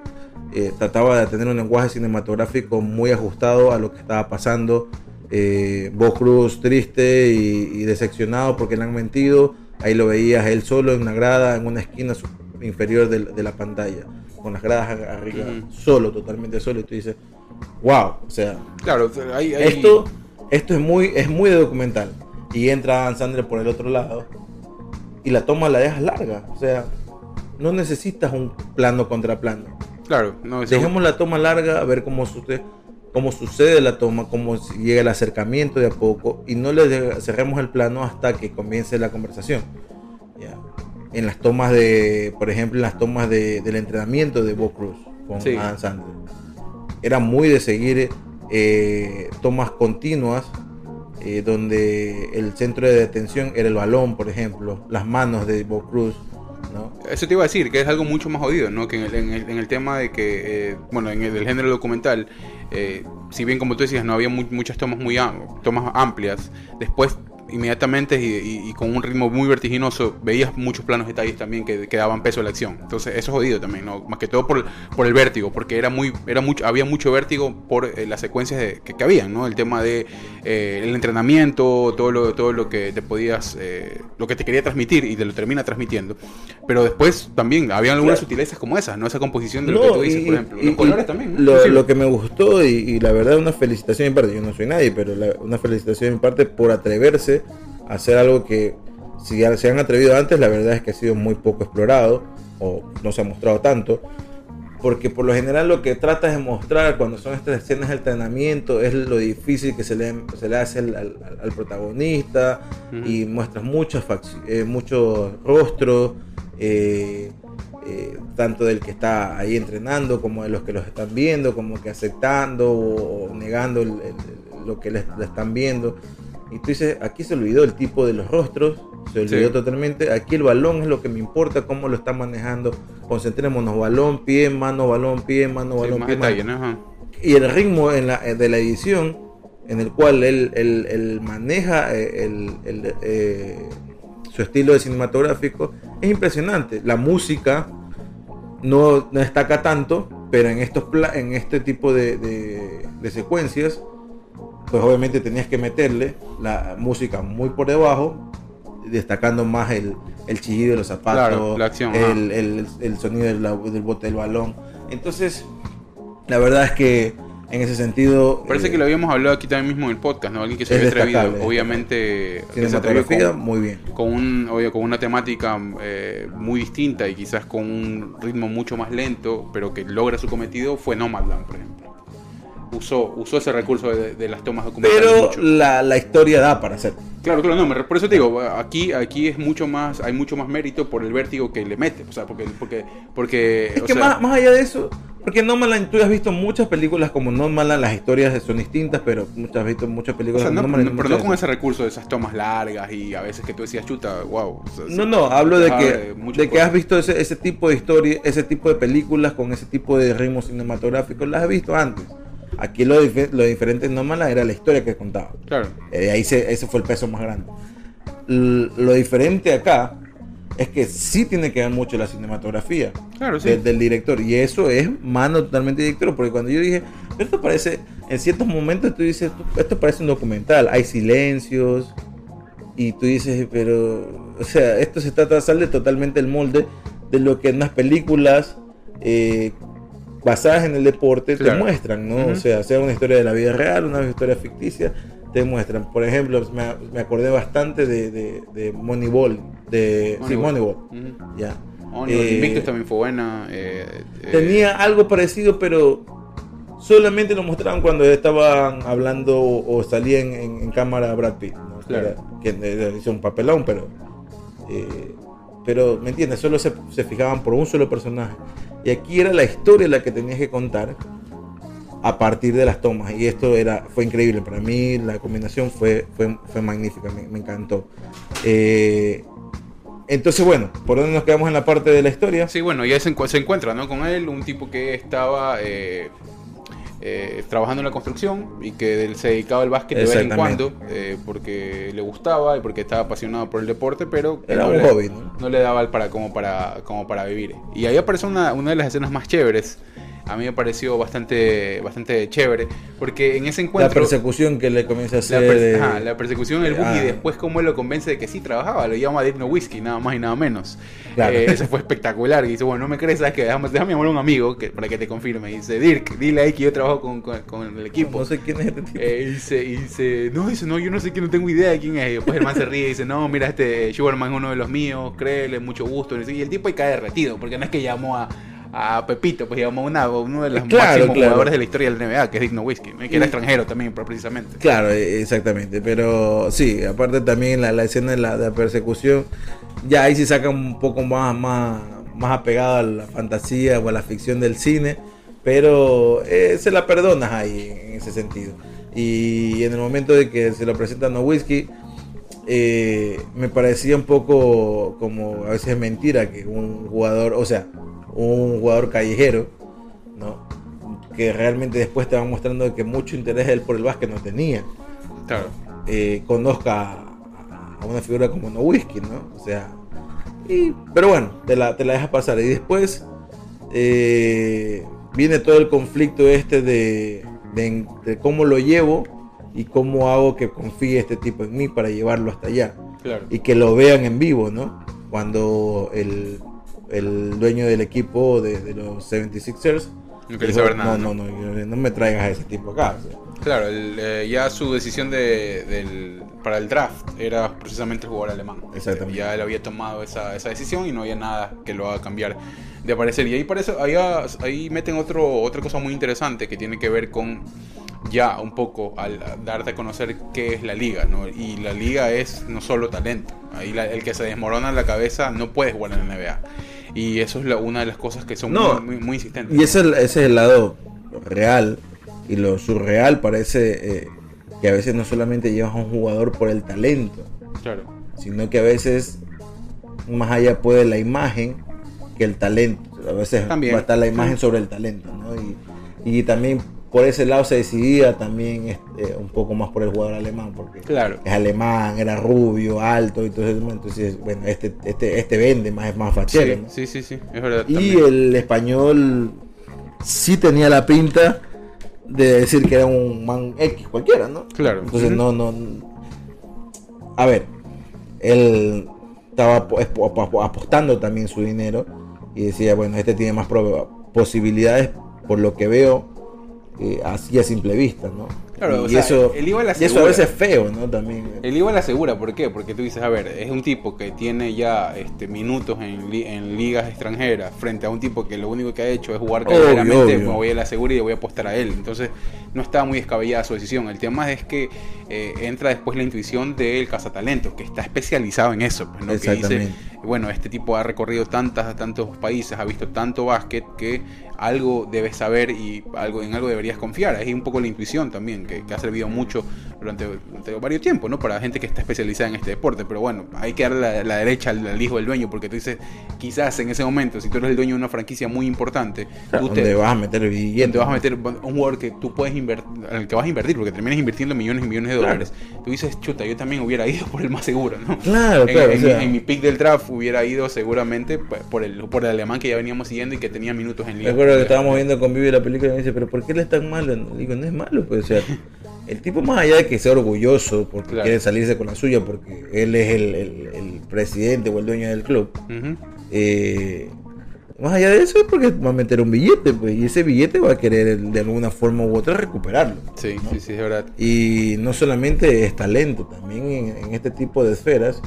eh, trataba de tener un lenguaje cinematográfico muy ajustado a lo que estaba pasando. Eh, Cruz triste y, y decepcionado porque le han mentido. Ahí lo veías él solo en una grada, en una esquina, inferior de, la pantalla, con las gradas arriba, solo, totalmente solo, y tú dices, wow, o sea, Claro, hay, hay- esto, esto es muy, es muy de documental. Y entra Adam Sandler por el otro lado y la toma la dejas larga, o sea, no necesitas un plano contra plano. Claro, no, es- Dejemos la toma larga, a ver cómo sucede, cómo sucede la toma, cómo llega el acercamiento de a poco y no le cerremos el plano hasta que comience la conversación. Ya. En las tomas de, por ejemplo, en las tomas de- del entrenamiento de Bo Cruz con Sí. Adam Sandler. Era muy de seguir eh, tomas continuas eh, donde el centro de detención era el balón, por ejemplo, las manos de Bo Cruz. Eso te iba a decir, que es algo mucho más jodido, ¿no? Que en el, en el- en el tema de que, eh, bueno, en el, del género documental, eh, si bien como tú decías, no había mu- muchas tomas muy tomas amplias, después inmediatamente y, y- y con un ritmo muy vertiginoso veías muchos planos detalles también que, que daban peso a la acción. Entonces eso es jodido también, ¿no? Más que todo por, por el vértigo, porque era muy, era mucho, había mucho vértigo por eh, las secuencias de- que, que habían, ¿no? El tema de eh, el entrenamiento, todo lo, todo lo que te podías, eh, lo que te quería transmitir y te lo termina transmitiendo. Pero después también había algunas sutilezas como esas, ¿no? Esa composición de lo No, que tú dices, y- por ejemplo. Los colores también, ¿no? Lo, Sí. lo que me gustó y, y la verdad una felicitación en parte, yo no soy nadie, pero la- una felicitación en parte por atreverse a hacer algo que si ya se han atrevido antes, la verdad es que ha sido muy poco explorado o no se ha mostrado tanto. Porque por lo general lo que tratas de mostrar cuando son estas escenas de entrenamiento es lo difícil que se le, se le hace al, al- al protagonista y muestras muchos, eh, muchos rostros, eh, eh, tanto del que está ahí entrenando como de los que los están viendo, como que aceptando o, o negando el- el- lo que le, le están viendo. Y tú dices, aquí se olvidó el tipo de los rostros, se olvidó Sí. totalmente. Aquí el balón es lo que me importa, cómo lo está manejando. Concentrémonos, balón, pie, mano, balón, pie, mano, Sí, balón, pie. Y el ritmo en la, eh, de la edición, en el cual él, él- él maneja eh, el- el, eh, su estilo de cinematográfico, es impresionante. La música no, destaca tanto, pero en, estos en este tipo de, de- de secuencias, pues obviamente tenías que meterle la música muy por debajo, destacando más el, el chillido de los zapatos, Claro, la acción, el, el- el sonido del, del bote del balón. Entonces, la verdad es que en ese sentido... Parece eh, que lo habíamos hablado aquí también mismo en el podcast, ¿no? Alguien que se había atrevido, obviamente, que se atrevió cinematografía, con, muy bien. con, un, oye, con una temática eh, muy distinta y quizás con un ritmo mucho más lento, pero que logra su cometido, fue Nomadland, por ejemplo. Usó, usó ese recurso de, de las tomas documentales Pero mucho. la, la historia da para hacer. Claro, claro, no, me- por eso te digo, aquí, aquí es mucho más, hay mucho más mérito por el vértigo que le mete, o sea, porque, porque, porque, Es o que sea, más, más allá de eso, porque Nomadland, tú has visto muchas películas como Nomadland, las historias son distintas, pero muchas has visto muchas o películas sea, no, como pero, no con ese recurso de esas tomas largas y a veces que tú decías, chuta, wow. o sea, No, no, hablo de que, de que has visto ese, ese tipo de historia, ese tipo de películas con ese tipo de ritmo cinematográfico, las has visto antes. Aquí lo, dif- lo diferente en era la historia que contaba. Claro. Eh, ahí se, ese fue el peso más grande. L- lo diferente acá es que sí tiene que ver mucho la cinematografía Claro, sí. de- del director. Y eso es mano totalmente director. Porque cuando yo dije, esto parece, en ciertos momentos tú dices, esto parece un documental. Hay silencios. Y tú dices, pero, o sea, esto se trata, sale totalmente el molde de lo que en las películas eh, basadas en el deporte Claro. te muestran, ¿no? O sea, sea una historia de la vida real, una historia ficticia, te muestran. Por ejemplo, me, me acordé bastante de, de, de Moneyball, de, sí, Moneyball, ya. Moneyball, Eh, Invictus también fue buena. eh, eh, Tenía algo parecido, pero solamente lo mostraban cuando estaban hablando o, o salía en, en- cámara Brad Pitt, ¿no? Claro. que, era- que hizo un papelón, pero, pero me entiendes, solo se, se fijaban por un solo personaje. Y aquí era la historia la que tenías que contar a partir de las tomas. Y esto era, fue increíble. Para mí la combinación fue, fue, fue magnífica, me, encantó. Eh, entonces, bueno, ¿por dónde nos quedamos en la parte de la historia? Sí, bueno, ya se, se encuentra ¿no? con él, un tipo que estaba eh, eh, trabajando en la construcción y que se dedicaba al básquet de vez en cuando eh, porque le gustaba y porque estaba apasionado por el deporte, pero Era no un le, hobby, ¿no? no le daba para, como, para, como para vivir. Y ahí aparece una, una de las escenas más chéveres a mí me pareció bastante, bastante chévere, porque en ese La encuentro... persecución que le comienza a La, hacer. per- de- ajá, la persecución del buggy Ah. y después cómo él lo convence de que sí trabajaba, lo llama Dirk Nowitzki, nada más y nada menos. Claro. Eh, eso fue espectacular. Y dice, bueno, no me crees, ¿sabes qué? Déjame, déjame llamar a un amigo que, para que te confirme. Y dice, Dirk, dile ahí que yo trabajo con, con- con el equipo. No sé quién es este tipo. Eh, y dice, y dice, no, dice, no, yo no sé quién, no tengo idea de quién es. Y después el man se ríe y dice, no, mira, este Sugarman es uno de los míos, créele, mucho gusto. Y el tipo ahí cae derretido, porque no es que llamó a, a Pepito, pues una- uno de los Claro, máximos claro. jugadores de la historia del NBA, que es Dick Nowitzki, que era extranjero también, pero precisamente. Claro, eh, exactamente. Pero sí, aparte también la, la escena de la, de la persecución, ya ahí sí saca un poco más, más, más apegado a la fantasía o a la ficción del cine, pero eh, se la perdonas ahí en ese sentido. Y en el momento de que se lo presentan a Whisky, eh, me parecía un poco como a veces mentira que un jugador, o sea, un jugador callejero, ¿no? que realmente después te van mostrando que mucho interés él por el básquet no tenía Claro. eh, conozca a, una figura como Nowitzki, ¿no? O sea, y- pero bueno, te la, te la dejas pasar. Y después eh, viene todo el conflicto este de, de- de cómo lo llevo y cómo hago que confíe este tipo en mí para llevarlo hasta allá. Claro. Y que lo vean en vivo, ¿no? Cuando el, el dueño del equipo de, de los 76ers... No quiere dijo, saber nada, No, no, no, no me traigas a ese tipo acá. o sea. Claro, el, eh, ya su decisión de, del- para el draft era precisamente el jugador alemán. Exactamente. Ya él había tomado esa, esa decisión y no había nada que lo haga cambiar de parecer. Y ahí parece, ahí, ahí meten otro, otra cosa muy interesante que tiene que ver con ya un poco al darte a conocer qué es la liga, ¿no? Y la liga es no solo talento. Ahí la- el que se desmorona la cabeza no puede jugar en la NBA. Y eso es la- una de las cosas que son No, muy, muy, muy insistentes. Y ese es el lado real. Y lo surreal parece eh, que a veces no solamente llevas a un jugador por el talento, Claro. sino que a veces más allá puede la imagen que el talento. A veces También. va a estar la imagen Sí. sobre el talento. ¿no? Y, y también por ese lado se decidía también este, un poco más por el jugador alemán, porque Claro. es alemán, era rubio, alto, y entonces, entonces bueno, este, este, este vende más, es más fachero. Sí, ¿no? sí, sí, sí, es verdad. Y también. el español sí tenía la pinta de decir que era un man X cualquiera, ¿no? Claro. Entonces no, no. A ver, él estaba apo- apo- apo- apostando también su dinero y decía, bueno, este tiene más posibilidades por lo que veo eh, así a simple vista, ¿no? Claro, y o sea, eso, él iba a la y eso a veces es feo, ¿no? También. El IVA la asegura, ¿por qué? Porque tú dices, a ver, es un tipo que tiene ya este, minutos en, li- en ligas extranjeras frente a un tipo que lo único que ha hecho es jugar obvio. me voy a la segura y voy a apostar a él. Entonces, no estaba muy descabellada su decisión. El tema es que eh, entra después la intuición del cazatalentos, que está especializado en eso. pues, ¿no? Que dice, Exactamente. bueno, este tipo ha recorrido tantas, tantos países, ha visto tanto básquet que algo debes saber y algo en algo deberías confiar. Es un poco la intuición también, que, ha servido mucho durante, durante varios tiempos, ¿no? Para gente que está especializada en este deporte. Pero bueno, hay que darle la, la derecha al, al hijo del dueño, porque tú dices, quizás en ese momento, si tú eres el dueño de una franquicia muy importante, tú donde te, vas a meter billetes. te vas a meter un jugador que tú puedes invertir, al que vas a invertir, porque terminas invirtiendo millones y millones de Claro. dólares. Tú dices, chuta, yo también hubiera ido por el más seguro, ¿no? Claro, En, claro, en o sea- mi, en mi pick del draft hubiera ido seguramente por el, por el alemán que ya veníamos siguiendo y que tenía minutos en liga. Recuerdo que estábamos viendo con Vivi la película y me dice, pero ¿por qué él es tan malo? Digo, no es malo, pues, o sea, el tipo más allá de que sea orgulloso porque Claro. quiere salirse con la suya, porque él es el, el- el presidente o el dueño del club, eh, más allá de eso es porque va a meter un billete, pues, y ese billete va a querer de alguna forma u otra recuperarlo. Sí, sí, sí, es verdad. Y no solamente es talento, también en, en este tipo de esferas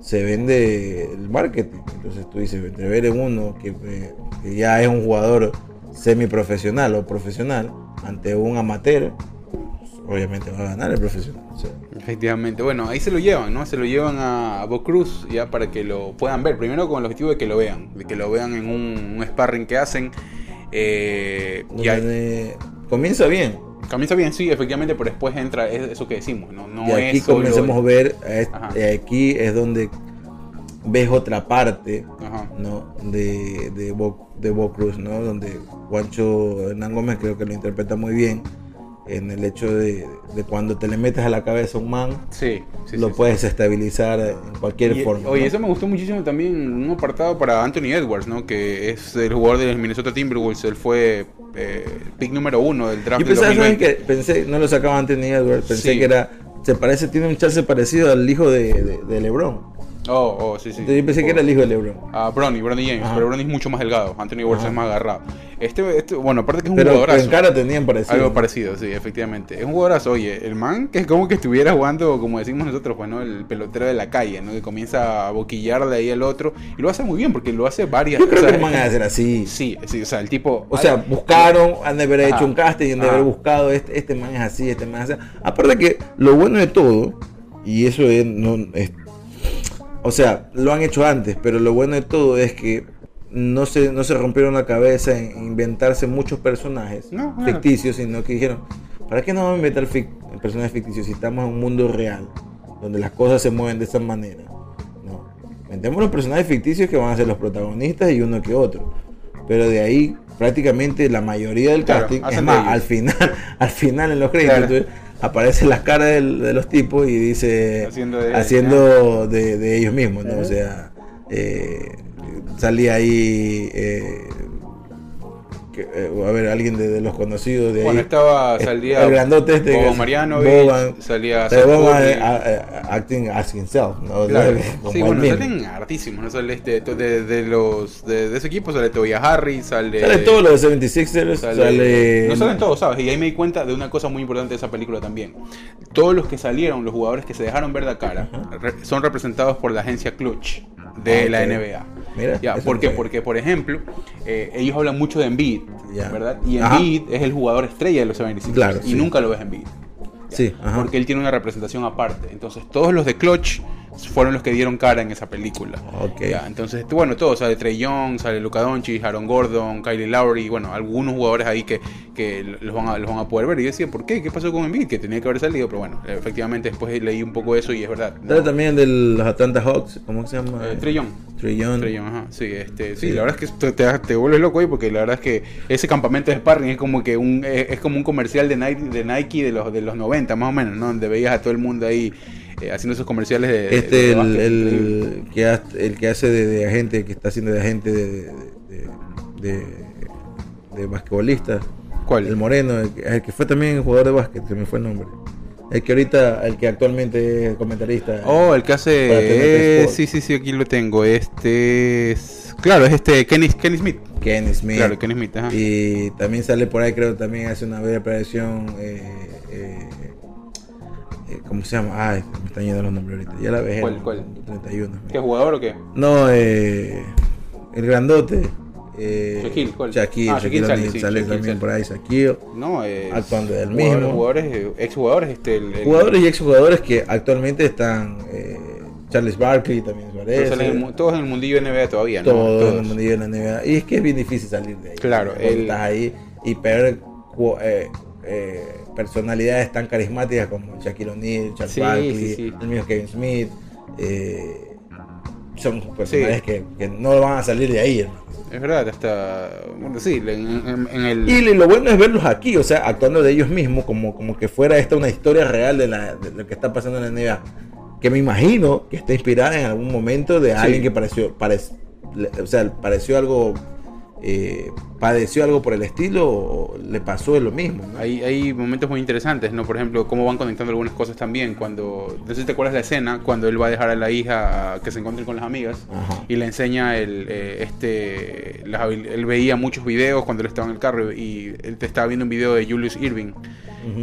se vende el marketing. Entonces tú dices, entre ver en uno que, eh, que ya es un jugador semiprofesional o profesional ante un amateur, obviamente va a ganar el profesional. Efectivamente. Bueno, ahí se lo llevan, ¿no? Se lo llevan a Bo Cruz ya para que lo puedan ver. Primero con el objetivo de que lo vean, de que lo vean en un, un sparring que hacen. Eh, y comienza bien. comienza bien, sí, efectivamente, pero después entra es- eso que decimos, ¿no? No y aquí es a ver, aquí es donde ves otra parte Ajá. ¿no? de, de, Bo, de Bo Cruz, ¿no? donde Juancho Hernán Gómez creo que lo interpreta muy bien, en el hecho de, de cuando te le metes a la cabeza a un man, Sí, sí, lo sí, puedes estabilizar en cualquier Y- forma. Oye, ¿no? eso me gustó muchísimo también un apartado para Anthony Edwards, ¿no? Que es el jugador de los Minnesota Timberwolves. Él fue eh, pick número uno del draft Yo del pensaba, ¿sabes 2020. qué? Pensé, no lo sacaba Anthony Edwards, pensé que era, se parece, tiene un chance parecido al hijo de, de, de LeBron. Oh, oh, sí, sí. Yo pensé que era el hijo de LeBron. A Bronny, Bronny James, Ajá. pero Bronny es mucho más delgado. Anthony Edwards Ajá. es más agarrado. Este, este, bueno, aparte que es un Pero, pero jugadorazo. en cara tenían parecido. Algo parecido, sí, efectivamente. Es un jugadorazo, oye, el man que es como que estuviera jugando, como decimos nosotros, pues, ¿no? El pelotero de la calle, ¿no? Que comienza a boquillarle ahí al otro. Y lo hace muy bien, porque lo hace varias Yo creo o sea, que van a ser así. Sí, sí, o sea, el tipo... O sea, buscaron, han de haber Ajá. hecho un casting, han de Ajá. haber buscado, este, este man es así, este man es así. Aparte que lo bueno de todo, y eso es, no, es- o sea, lo han hecho antes, pero lo bueno de todo es que no se, no se rompieron la cabeza en inventarse muchos personajes No, ficticios, sino que dijeron, ¿para qué no vamos a inventar fic- personajes ficticios si estamos en un mundo real, donde las cosas se mueven de esa manera? No. Inventemos los personajes ficticios que van a ser los protagonistas y uno que otro. Pero de ahí prácticamente la mayoría del Claro, casting, es más, ellos. al final, al final en los créditos, Claro. Entonces, aparecen las caras del- de los tipos y dice Haciendo de- haciendo de, de ellos mismos, ¿no? O sea, eh, salía ahí eh, que, eh, a ver, alguien de, de los conocidos de Bueno, ahí. estaba, Eh, salía el grandote este Boban Boban- salía Boban, eh, a- acting as himself, ¿no? O sea, Claro. como Sí, bueno, mismo. salen hartísimos, ¿no? Sale este, de, de los, de, de ese equipo sale Tobias Harris, sale... Sale todo lo de 76ers, sale- sale... No salen todos, ¿sabes? Y ahí me di cuenta de una cosa muy importante de esa película también. Todos los que salieron, los jugadores que se dejaron ver la cara, re- son representados por la agencia Clutch de Ah, la. NBA. Mira, Ya, eso ¿por no qué? sabía. Porque, por ejemplo, eh, ellos hablan mucho de Embiid, Ya. ¿verdad? Y Ajá. Embiid es el jugador estrella de los 76ers. Claro, y sí. nunca lo ves en Embiid. Sí, ajá. Porque él tiene una representación aparte. Entonces, todos los de Clutch fueron los que dieron cara en esa película. Ok. Ya, entonces, bueno, todos, sale Trey Young, sale Luka Doncic, Aaron Gordon, Kylie Lowry, bueno, algunos jugadores ahí que, que los, van a, los van a poder ver. Y yo decía, ¿por qué? ¿Qué pasó con Embiid? Que tenía que haber salido, pero bueno, efectivamente después leí un poco eso y es verdad. Sale también de los Atlanta Hawks, ¿cómo se llama? Eh, Trey Young. Trey Young. Trey Young, ajá. Sí, este, sí, Sí. la verdad es que te, te, te vuelves loco ahí porque la verdad es que ese campamento de sparring es como que un es, es como un comercial de Nike de Nike de los de los 90 más o menos, ¿no? Donde veías a todo el mundo ahí eh, haciendo esos comerciales de, Este, de el, que hace, el que hace de, de agente, que está haciendo de agente de, de, basquetbolista. ¿Cuál? El moreno, el, que- el que fue también jugador de básquet, se me fue el nombre. El que ahorita, el que actualmente es comentarista. Oh, el que hace. Eh, sí, sí, sí, aquí lo tengo. Este es. Claro, es este Kenny, Kenny Smith. Kenny Smith. Claro, Kenny Smith, ajá. Y también sale por ahí, creo, también hace una breve aparición. Eh, eh, eh, ¿Cómo se llama? Ay, me están yendo los nombres ahorita. Ya la vejé. ¿Cuál, cuál? 31. ¿Qué jugador o qué? No, eh, el grandote. Eh, Shaquille, ¿cuál? Shaquille, Ah, Shaquille Shaquille sale, O'Neal sí, sale Shaquille también sale. por ahí, Shaquille. No, es. Actuando del mismo. Jugadores, eh, exjugadores, este. El, el- Jugadores y exjugadores que actualmente están. eh, Charles Barkley también pero parece. en el todos en el mundillo NBA todavía, ¿no? todo Todos. en el mundillo de la NBA. Y es que es bien difícil salir de ahí. Claro, el- estás ahí eh, eh, personalidades tan carismáticas como Shaquille O'Neal, Charles Sí, Barkley, sí, sí. el mismo Kevin Smith. eh, son personajes que, que no van a salir de ahí, hermano. Es verdad, hasta. Bueno, sí, en, en- en el. Y lo bueno es verlos aquí, o sea, actuando de ellos mismos, como, como que fuera esta una historia real de, la, de lo que está pasando en la NBA. Que me imagino que está inspirada en algún momento de alguien que pareció, o sea, pareció algo, eh, padeció algo por el estilo o le pasó lo mismo. ¿no? Hay, hay momentos muy interesantes, ¿no? Por ejemplo, cómo van conectando algunas cosas también. Cuando, no sé si te acuerdas la escena, cuando él va a dejar a la hija a que se encuentren con las amigas Ajá. y le enseña el, eh, este, las él veía muchos videos cuando él estaba en el carro y él te estaba viendo un video de Julius Irving.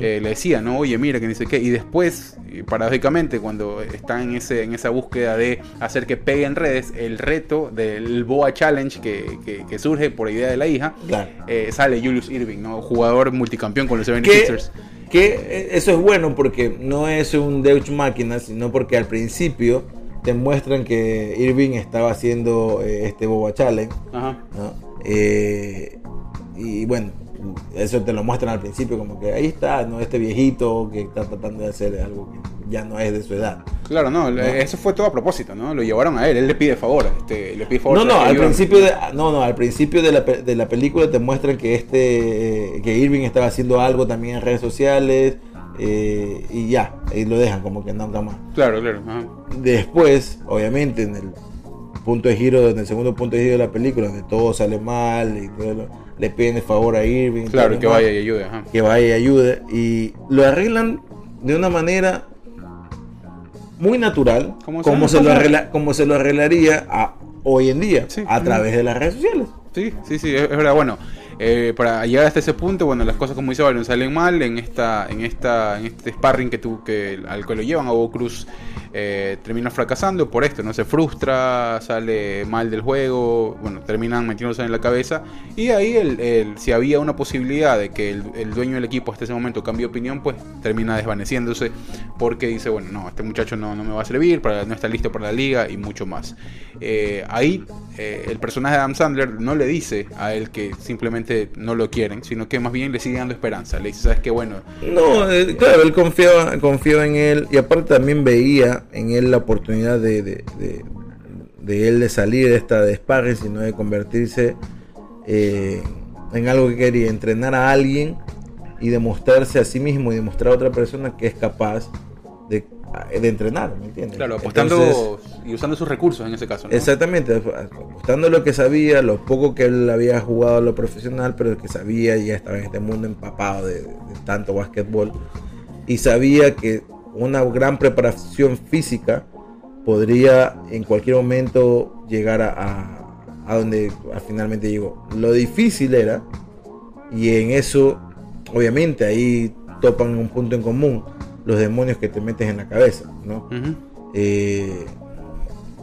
Eh, le decía, no, oye, mira, que sé qué. Y después, y paradójicamente, cuando está en, ese, en esa búsqueda de hacer que pegue en redes, el reto del Boa Challenge que, que- que surge por idea de la hija, Claro. eh, sale Julius Irving, ¿no? Jugador multicampeón con los Que, 76ers. que eh, eso es bueno porque no es un Deus máquina, sino porque al principio te muestran que Irving estaba haciendo eh, este Boba Challenge. Ajá. ¿no? Eh, y bueno, eso te lo muestran al principio, como que ahí está, ¿no? Este viejito que está tratando de hacer algo que ya no es de su edad. Claro, no, eso fue todo a propósito, ¿no? Lo llevaron a él, él le pide favor, este, le pide favor. No, no, al principio de, no, no, al principio de la, de la película te muestran que este, que Irving estaba haciendo algo también en redes sociales eh, y ya, ahí lo dejan como que nunca más. Claro, claro. ajá. Después, obviamente, en el punto de giro, en el segundo punto de giro de la película, donde todo sale mal y todo lo- le piden el favor a Irving. Claro, que vaya y ayude, ajá. que vaya y ayude y lo arreglan de una manera muy natural Como como, se- lo arregla- como se lo arreglaría a- hoy en día Sí, a través de las redes sociales. Sí, sí, sí, es verdad. Bueno, eh, para llegar hasta ese punto, bueno, las cosas como dice Byron salen mal en esta, en esta, en este sparring que tú, que al que lo llevan. A Bobo Cruz eh, termina fracasando por esto, no se frustra, sale mal del juego, bueno, terminan metiéndose en la cabeza. Y ahí el, si había una posibilidad de que el, dueño del equipo hasta ese momento cambie opinión, pues termina desvaneciéndose porque dice, bueno, no, este muchacho no, no me va a servir, no está listo para la liga y mucho más. Eh, ahí el personaje de Adam Sandler no le dice a él que simplemente no lo quieren, sino que más bien le sigue dando esperanza. Le dice, sabes que bueno, No, eh, claro, él confiaba, en él y aparte también veía en él la oportunidad de, de, él de salir de esta de sparring, sino de convertirse eh, en algo que quería, entrenar a alguien y demostrarse a sí mismo y demostrar a otra persona que es capaz de, de entrenar, ¿me entiendes? claro, apostando Entonces, y usando sus recursos en ese caso. ¿no? Exactamente, apostando lo que sabía, lo poco que él había jugado a lo profesional, pero que sabía y ya estaba en este mundo empapado de, de tanto básquetbol y sabía que una gran preparación física podría en cualquier momento llegar a, a- a donde finalmente llegó. Lo difícil era, y en eso obviamente ahí topan un punto en común, los demonios que te metes en la cabeza, ¿no? Eh,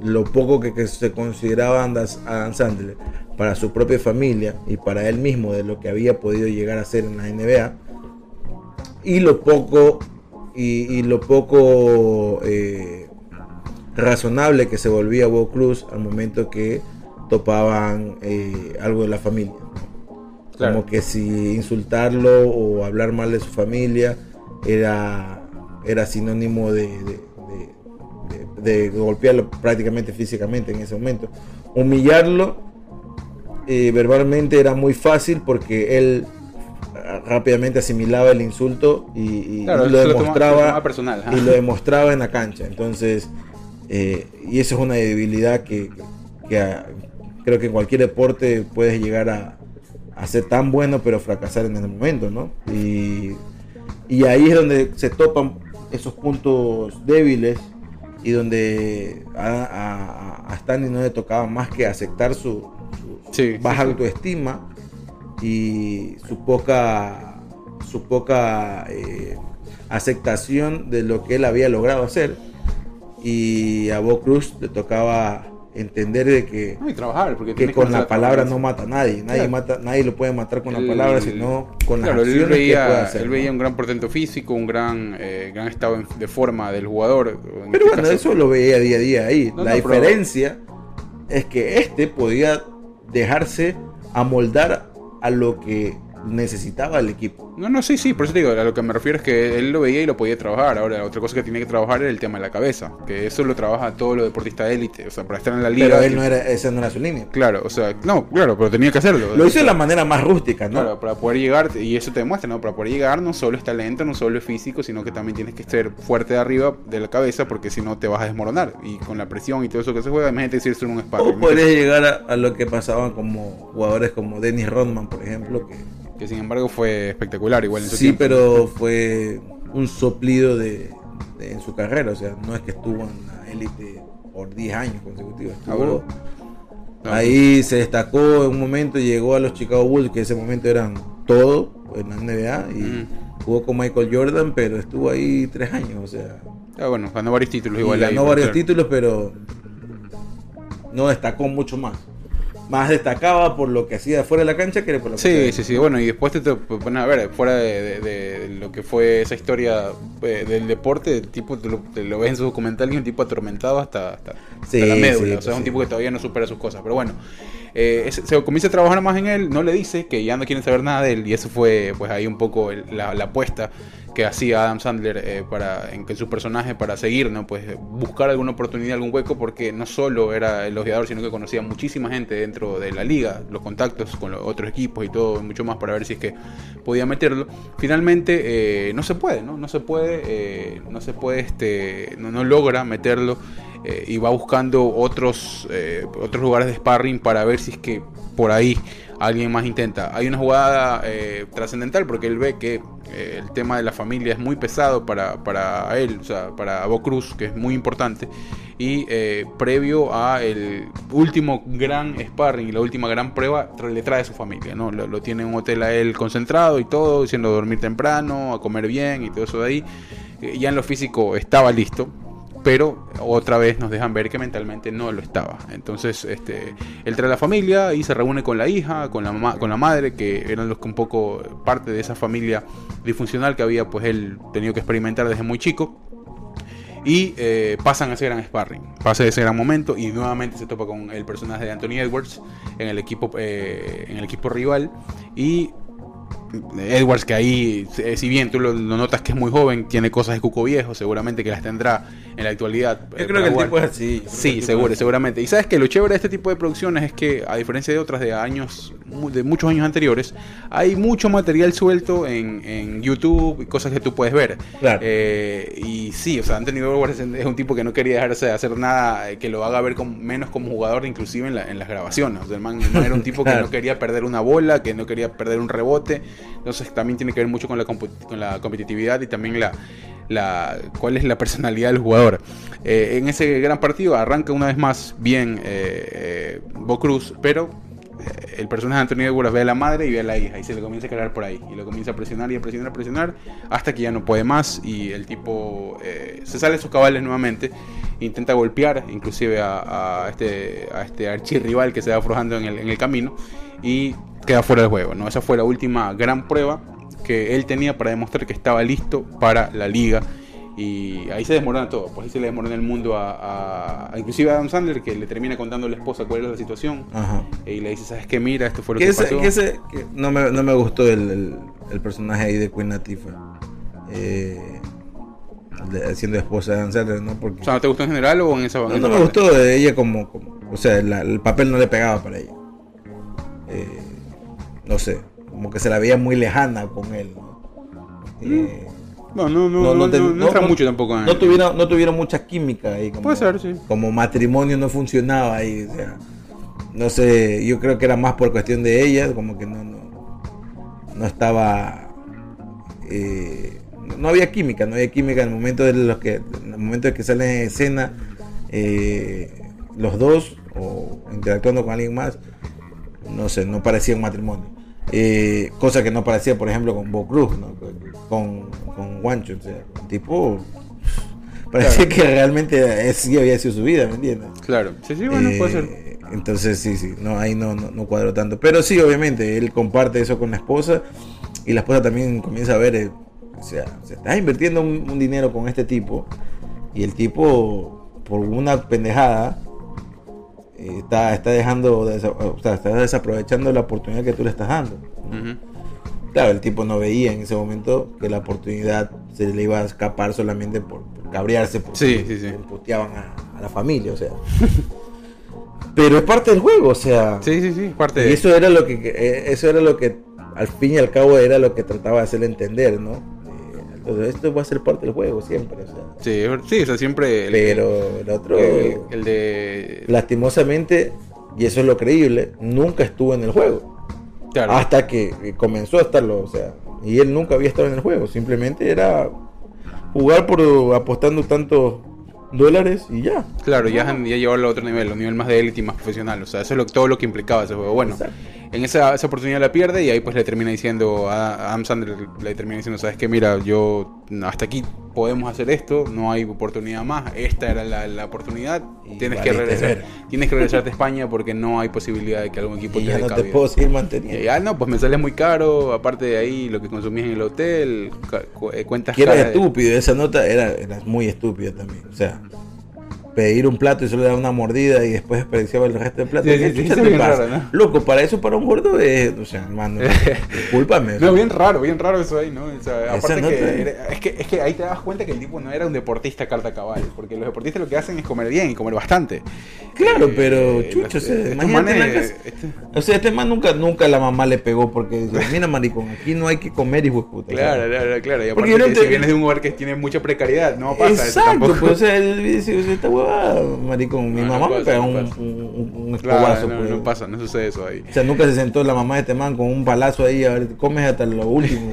lo poco que, que se consideraba Andas- Adam Sandler para su propia familia y para él mismo de lo que había podido llegar a ser en la NBA y lo poco y, y lo poco eh, razonable que se volvía Bo Cruz al momento que topaban eh, algo de la familia Claro. como que si insultarlo o hablar mal de su familia era, era sinónimo de, de- de- de- de golpearlo prácticamente físicamente en ese momento. Humillarlo eh, verbalmente era muy fácil porque él ah, rápidamente asimilaba el insulto y, y Claro, lo demostraba lo personal, y lo demostraba en la cancha. Entonces, eh, y eso es una debilidad que, que a- creo que en cualquier deporte puedes llegar a, a ser tan bueno pero fracasar en el momento, ¿no? Y, y ahí es donde se topan esos puntos débiles y donde a, a, a Stanley no le tocaba más que aceptar su, su Sí, baja sí, autoestima y su poca su poca eh, aceptación de lo que él había logrado hacer. Y a Bo Cruz le tocaba entender de que, No, y trabajar, porque que que con conocer la palabra no mata a nadie nadie Claro. mata nadie lo puede matar con la palabra sino con las claro, él acciones que puede veía, hacer él ¿no? veía un gran portento físico, un gran, eh, gran estado de forma del jugador. Pero este bueno, caso. eso lo veía día a día ahí. No, la no, pero- diferencia es que este podía dejarse amoldar a lo que necesitaba el equipo. No, no, sí, sí, por eso te digo, a lo que me refiero es que él lo veía y lo podía trabajar. Ahora, otra cosa que tiene que trabajar era el tema de la cabeza, que eso lo trabaja todo lo deportista de élite, o sea, para estar en la liga. Pero él no era, esa no era su línea. Claro, o sea, no, claro, pero tenía que hacerlo. Lo hizo de la manera más rústica, ¿no? Claro, para poder llegar, y eso te demuestra, ¿no? Para poder llegar no solo es talento, no solo es físico, sino que también tienes que ser fuerte de arriba de la cabeza, porque si no te vas a desmoronar. Y con la presión y todo eso que se juega, imagínate si eres un sparring. O podrías llegar a, a lo que pasaban como jugadores como Dennis Rodman, por ejemplo, que Que sin embargo fue espectacular igual en su sí, tiempo. pero fue un soplido de, de- en su carrera. O sea, no es que estuvo en la élite por 10 años consecutivos. Ah, bueno. No, Ahí se destacó en un momento, llegó a los Chicago Bulls, que en ese momento eran todo en la NBA, y jugó con Michael Jordan, pero estuvo ahí tres años, o sea, Ah, bueno, ganó varios títulos igual. ganó varios claro. títulos, pero no destacó mucho más. Más destacaba por lo que hacía fuera de la cancha que por lo que Sí, hacía sí, sí. Bueno, y después te, te pones a ver, fuera de, de- de lo que fue esa historia eh, del deporte, el tipo te lo, te lo ves en su documental y es un tipo atormentado hasta, hasta, Sí, hasta la médula. sí, o sea, es un sí. tipo que todavía no supera sus cosas. Pero bueno, eh, se comienza a trabajar más en él, no le dice que ya no quieren saber nada de él y eso fue pues ahí un poco la, apuesta que hacía Adam Sandler eh, para en su personaje para seguir, ¿no? Pues buscar alguna oportunidad, algún hueco porque no solo era el ojeador, sino que conocía muchísima gente dentro de la liga, los contactos con los otros equipos y todo, mucho más para ver si es que podía meterlo. Finalmente eh, no se puede, ¿no? Se puede, no se puede, este, no, no logra meterlo eh, y va buscando otros, eh, otros lugares de sparring para ver si es que por ahí alguien más intenta. Hay una jugada eh, trascendental porque él ve que eh, el tema de la familia es muy pesado para, para él, o sea, para Bo Cruz, que es muy importante. Y previo a el último gran sparring y la última gran prueba, le trae a su familia, ¿no? Lo, lo tiene en un hotel a él concentrado y todo, diciendo dormir temprano, a comer bien y todo eso de ahí. Ya en lo físico estaba listo, pero otra vez nos dejan ver que mentalmente no lo estaba. Entonces, este, él trae a la familia y se reúne con la hija, con la mamá, con la madre, que eran los que un poco parte de esa familia disfuncional que había, pues él tenido que experimentar desde muy chico. Y eh, pasan a ese gran sparring, pasa ese gran momento y nuevamente se topa con el personaje de Anthony Edwards en el equipo, eh, en el equipo rival y Edwards que ahí, eh, si bien tú lo, lo notas que es muy joven, tiene cosas de cuco viejo, seguramente que las tendrá en la actualidad. Yo creo que el tipo es así. Sí, seguro, es seguramente. Y sabes que lo chévere de este tipo de producciones es que, a diferencia de otras de años, de muchos años anteriores, hay mucho material suelto en, en YouTube y cosas que tú puedes ver. Claro. Eh, y sí, o sea, Anthony Edwards es un tipo que no quería dejarse de hacer nada eh, que lo haga ver menos como jugador, inclusive en, la- en las grabaciones. O sea, el man, el man era un tipo que Claro. no quería perder una bola, que no quería perder un rebote. Entonces también tiene que ver mucho con la, con la competitividad y también la, cuál es la personalidad del jugador. Eh, en ese gran partido arranca una vez más bien eh, eh, Bo Cruz, pero eh, el personaje de Anthony Edwards ve a la madre y ve a la hija y se le comienza a cargar por ahí y lo comienza a presionar y a presionar, a presionar hasta que ya no puede más y el tipo se sale de sus cabales nuevamente intenta golpear inclusive a, este a este archirrival que se va aflojando en el, en el camino y queda fuera del juego ¿no? esa fue la última gran prueba que él tenía para demostrar que estaba listo para la liga y ahí se desmorona todo, pues ahí se le desmorona el mundo a, a- a- inclusive a Adam Sandler que le termina contando a la esposa cuál es la situación Ajá. y le dice, ¿sabes qué? Mira, esto fue lo Que ese, pasó. que ese- que no, me, no me gustó el, el- el personaje ahí de Queen Latifah. Eh, de- siendo esposa de Dan Sandler, ¿no? Porque O sea, ¿no te gustó en general o en esa no, no me gustó de ella como, como- o sea, la- el papel no le pegaba para ella. Eh, no sé, como que se la veía muy lejana con él. ¿no? Eh, No, no, no, no, te- no, no entra mucho tampoco no tuvieron, no tuvieron mucha química ahí. Como, Puede ser, sí. Como matrimonio no funcionaba ahí. O sea, no sé, yo creo que era más por cuestión de ella, como que no, no, no estaba. eh, no había química, no había química en el momento de los que, en el momento de que salen en escena eh, los dos o interactuando con alguien más, no sé, no parecía un matrimonio. Eh, cosa que no parecía, por ejemplo, con Bo Cruz, ¿no? con, con Juancho. O sea, el tipo parecía que realmente había sido su vida, ¿me entiendes? Claro, sí, sí, bueno, Eh, puede ser. Entonces, sí, sí, no, ahí no, no, no cuadró tanto. Pero sí, obviamente, él comparte eso con la esposa y la esposa también comienza a ver, eh, o sea, se está invirtiendo un, un dinero con este tipo y el tipo, por una pendejada, eh, está, está dejando, o sea, está desaprovechando la oportunidad que tú le estás dando. Claro, el tipo no veía en ese momento que la oportunidad se le iba a escapar solamente por, por cabrearse, porque Sí, sí, sí. puteaban a, a la familia, o sea. Pero es parte del juego, o sea. Sí, sí, sí, parte Y de eso era lo que eh, eso era lo que al fin y al cabo era lo que trataba de hacerle entender, ¿no? Entonces, esto va a ser parte del juego siempre, o sea. Sí, sí, o sea, siempre el, Pero el otro, el, el de lastimosamente, y eso es lo creíble, nunca estuvo en el juego. claro, Hasta que comenzó a estarlo, o sea, y él nunca había estado en el juego, simplemente era jugar por apostando tantos dólares y ya. claro, ya, ya llevarlo a otro nivel, un nivel más de élite y más profesional, o sea, eso es lo, todo lo que implicaba ese juego. Bueno, Exacto. En esa, esa oportunidad la pierde y ahí pues le termina diciendo a Adam Sandler le termina diciendo, sabes que mira, yo hasta aquí podemos hacer esto, no hay oportunidad más, esta era la, la oportunidad, Y tienes que regresar, ver. tienes que regresarte a España porque no hay posibilidad de que algún equipo Y te ya no te cabida". puedo seguir manteniendo. ya no, pues me sale muy caro, aparte de ahí lo que consumías en el hotel, eh, cuentas Que era estúpido, esa nota era, era muy estúpida también. O sea, pedir un plato y solo le daba una mordida y después desperdiciaba el resto del plato. Sí, ¿Qué sí, eso bien raro, ¿no? Loco, para eso para un gordo es, o sea, hermano, discúlpame. No, bien raro, bien raro eso ahí, ¿no? O sea, aparte que, era- es que es que ahí te das cuenta que el tipo no era un deportista carta cabal, porque los deportistas lo que hacen es comer bien y comer bastante. Claro, Eh, pero los- chucho, o sea, estos imagínate este- O sea, este man nunca, nunca la mamá le pegó porque dice, mira maricón, aquí no hay que comer de puta. Claro, claro, claro. Y aparte Porque que te- si vienes de un lugar que tiene mucha precariedad, no pasa eso Exacto, tampoco. pues o sea, él dice, o sea, esta huevada, maricón, mi No, no mamá me pasa, pega no un, un, un escobazo. no, pues. no pasa, no sucede eso ahí. O sea, nunca se sentó la mamá de este man con un palazo ahí, a ver, comes hasta lo último.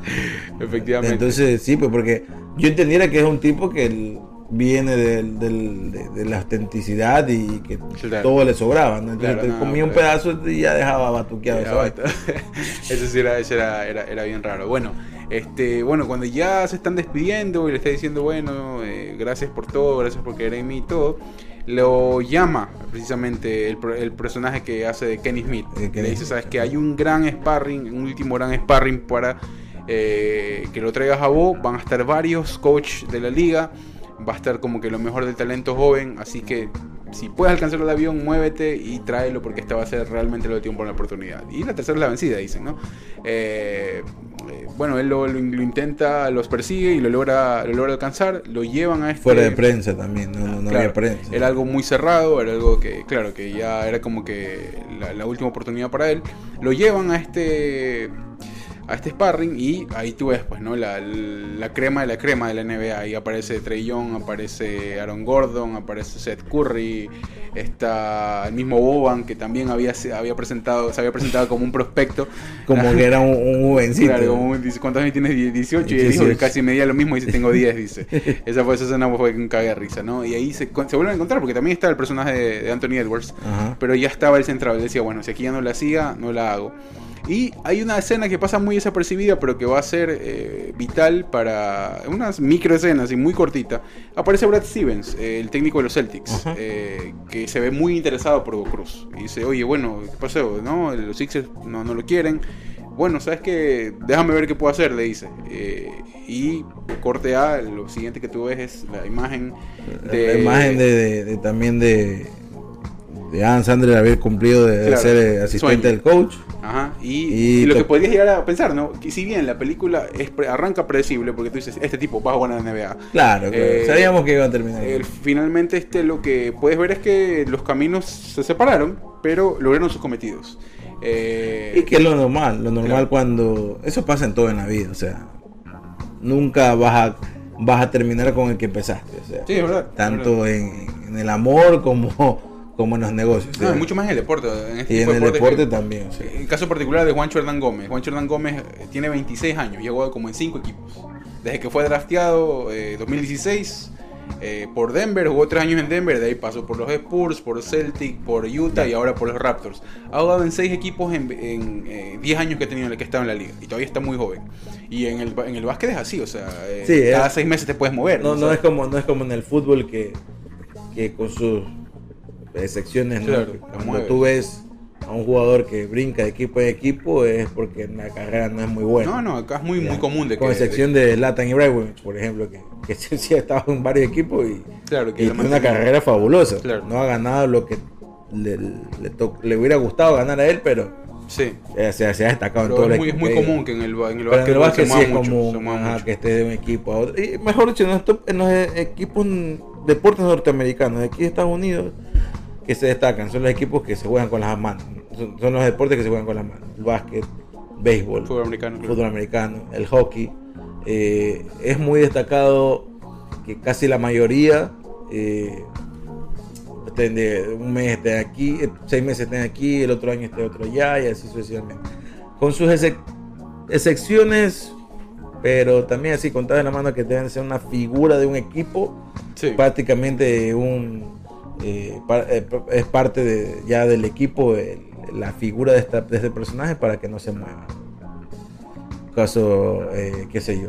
Efectivamente. Entonces, sí, pues porque yo entendiera que es un tipo que él viene de, de la autenticidad y que Claro. todo le sobraba, ¿no? Entonces Claro, no, comía un pedazo y ya dejaba batuqueado. Basta. Eso sí era, eso era, era, era bien raro. Bueno, este, bueno, cuando ya se están despidiendo y le está diciendo, bueno, eh, gracias por todo, gracias por creer en mí y todo, lo llama precisamente el, el personaje que hace de Kenny Smith. Que le dice, sabes que hay un gran sparring, un último gran sparring para eh, que lo traigas a vos. Van a estar varios coach de la liga. Va a estar como que lo mejor del talento joven. Así que si puedes alcanzar el avión, muévete y tráelo porque esta va a ser realmente lo de tiempo la oportunidad. Y la tercera es la vencida, dicen, ¿no? Eh, eh, bueno, él lo, lo- lo intenta, los persigue y lo logra, lo logra alcanzar. Lo llevan a este... Fuera de prensa también, no, no, no Claro, había prensa. Era algo muy cerrado, era algo que, claro, que ya era como que la, la última oportunidad para él. Lo llevan a este a este sparring y ahí tú ves, pues, ¿no? La, la crema de la crema de la NBA. Ahí aparece Trey Young, aparece Aaron Gordon, aparece Seth Curry, está el mismo Boban que también había, se- había presentado, se había presentado como un prospecto. Como que era un, un jovencito. Claro, como un- dice, ¿cuántos años tienes? Die- 18. Y él dijo que 18. casi medía lo mismo y dice, tengo 10, dice. Esa fue esa escena fue un cague de risa, ¿no? Y ahí se, se vuelven a encontrar porque también está el personaje de, de Anthony Edwards. Ajá. Pero ya estaba el central. Él decía, bueno, si aquí ya no la hacía, no la hago. Y hay una escena que pasa muy desapercibida, pero que va a ser eh, vital para unas micro escenas y muy cortita. Aparece Brad Stevens, eh, el técnico de los Celtics, eh, que se ve muy interesado por Cruz. Y dice, oye, bueno, ¿qué pasó? ¿No? Los Sixers no, no lo quieren. Bueno, ¿sabes qué? Déjame ver qué puedo hacer, le dice. Eh, y corte A, lo siguiente que tú ves es la imagen de... La imagen de, de- de- también de, de Adam Sandler haber cumplido de, Claro, ser eh, asistente del coach. Ajá, y, Y y lo que podrías llegar a pensar, ¿no? Que si bien la película es pre- arranca predecible, porque tú dices, este tipo va a jugar en la NBA. Claro, claro. Eh, Sabíamos que iba a terminar. finalmente este lo que puedes ver es que los caminos se separaron, pero lograron sus cometidos. Eh, Y que es lo normal, lo normal Claro. cuando... Eso pasa en todo en la vida, o sea, nunca vas a, vas a terminar con el que empezaste, o sea, Sí, es verdad. es tanto verdad. en, en el amor como, como en los negocios. No, mucho más en el deporte. En este y en el deporte también, sea. El caso particular de Juancho Hernán Gómez. Juancho Hernán Gómez eh, tiene 26 años, llegó como en 5 equipos. Desde que fue drafteado eh, 2016 eh, por Denver, jugó 3 años en Denver, de ahí pasó por los Spurs, por Celtic, por Utah y ahora por los Raptors. Ha jugado en 6 equipos en, en, eh, 10 años que ha tenido en el que estaba en la liga y todavía está muy joven. Y en el, en el básquet es así, o sea, Sí, cada es- 6 meses te puedes mover. No, no sea, es como no es como en el fútbol que, que con sus eh, secciones, ¿no? Claro, cuando tú ves a un jugador que brinca de equipo en equipo es porque la carrera no es muy buena. No, no, acá es muy, Ya. muy común de que... Con excepción de Latan Ibrahimovic, por ejemplo, que, que sí, ha estado en varios equipos y, Claro, que y tiene una carrera fabulosa. Claro. No ha ganado lo que le, le, to- le hubiera gustado ganar a él, pero Sí. eh, se, se ha destacado en Pero todo es el muy, es muy común que en el, en el Pero en el básquet se sí es mucho, común ajá, que esté de un equipo a otro. Y mejor dicho, en los, en los eh, equipos deportes norteamericanos, de aquí de Estados Unidos, que se destacan, son los equipos que se juegan con las manos. Son, son los deportes que se juegan con las manos. El básquet, béisbol, Fútbol americano, fútbol americano, el hockey. Eh, es muy destacado que casi la mayoría eh, estén de un mes estén aquí, eh, seis meses estén aquí, el otro año esté otro allá y así sucesivamente. Con sus excep- excepciones, pero también así contadas en la mano que deben ser una figura de un equipo, Sí. prácticamente un eh, par- eh, es parte de, ya del equipo el- la figura de, esta, de este personaje para que no se mueva. Caso, eh, qué sé yo,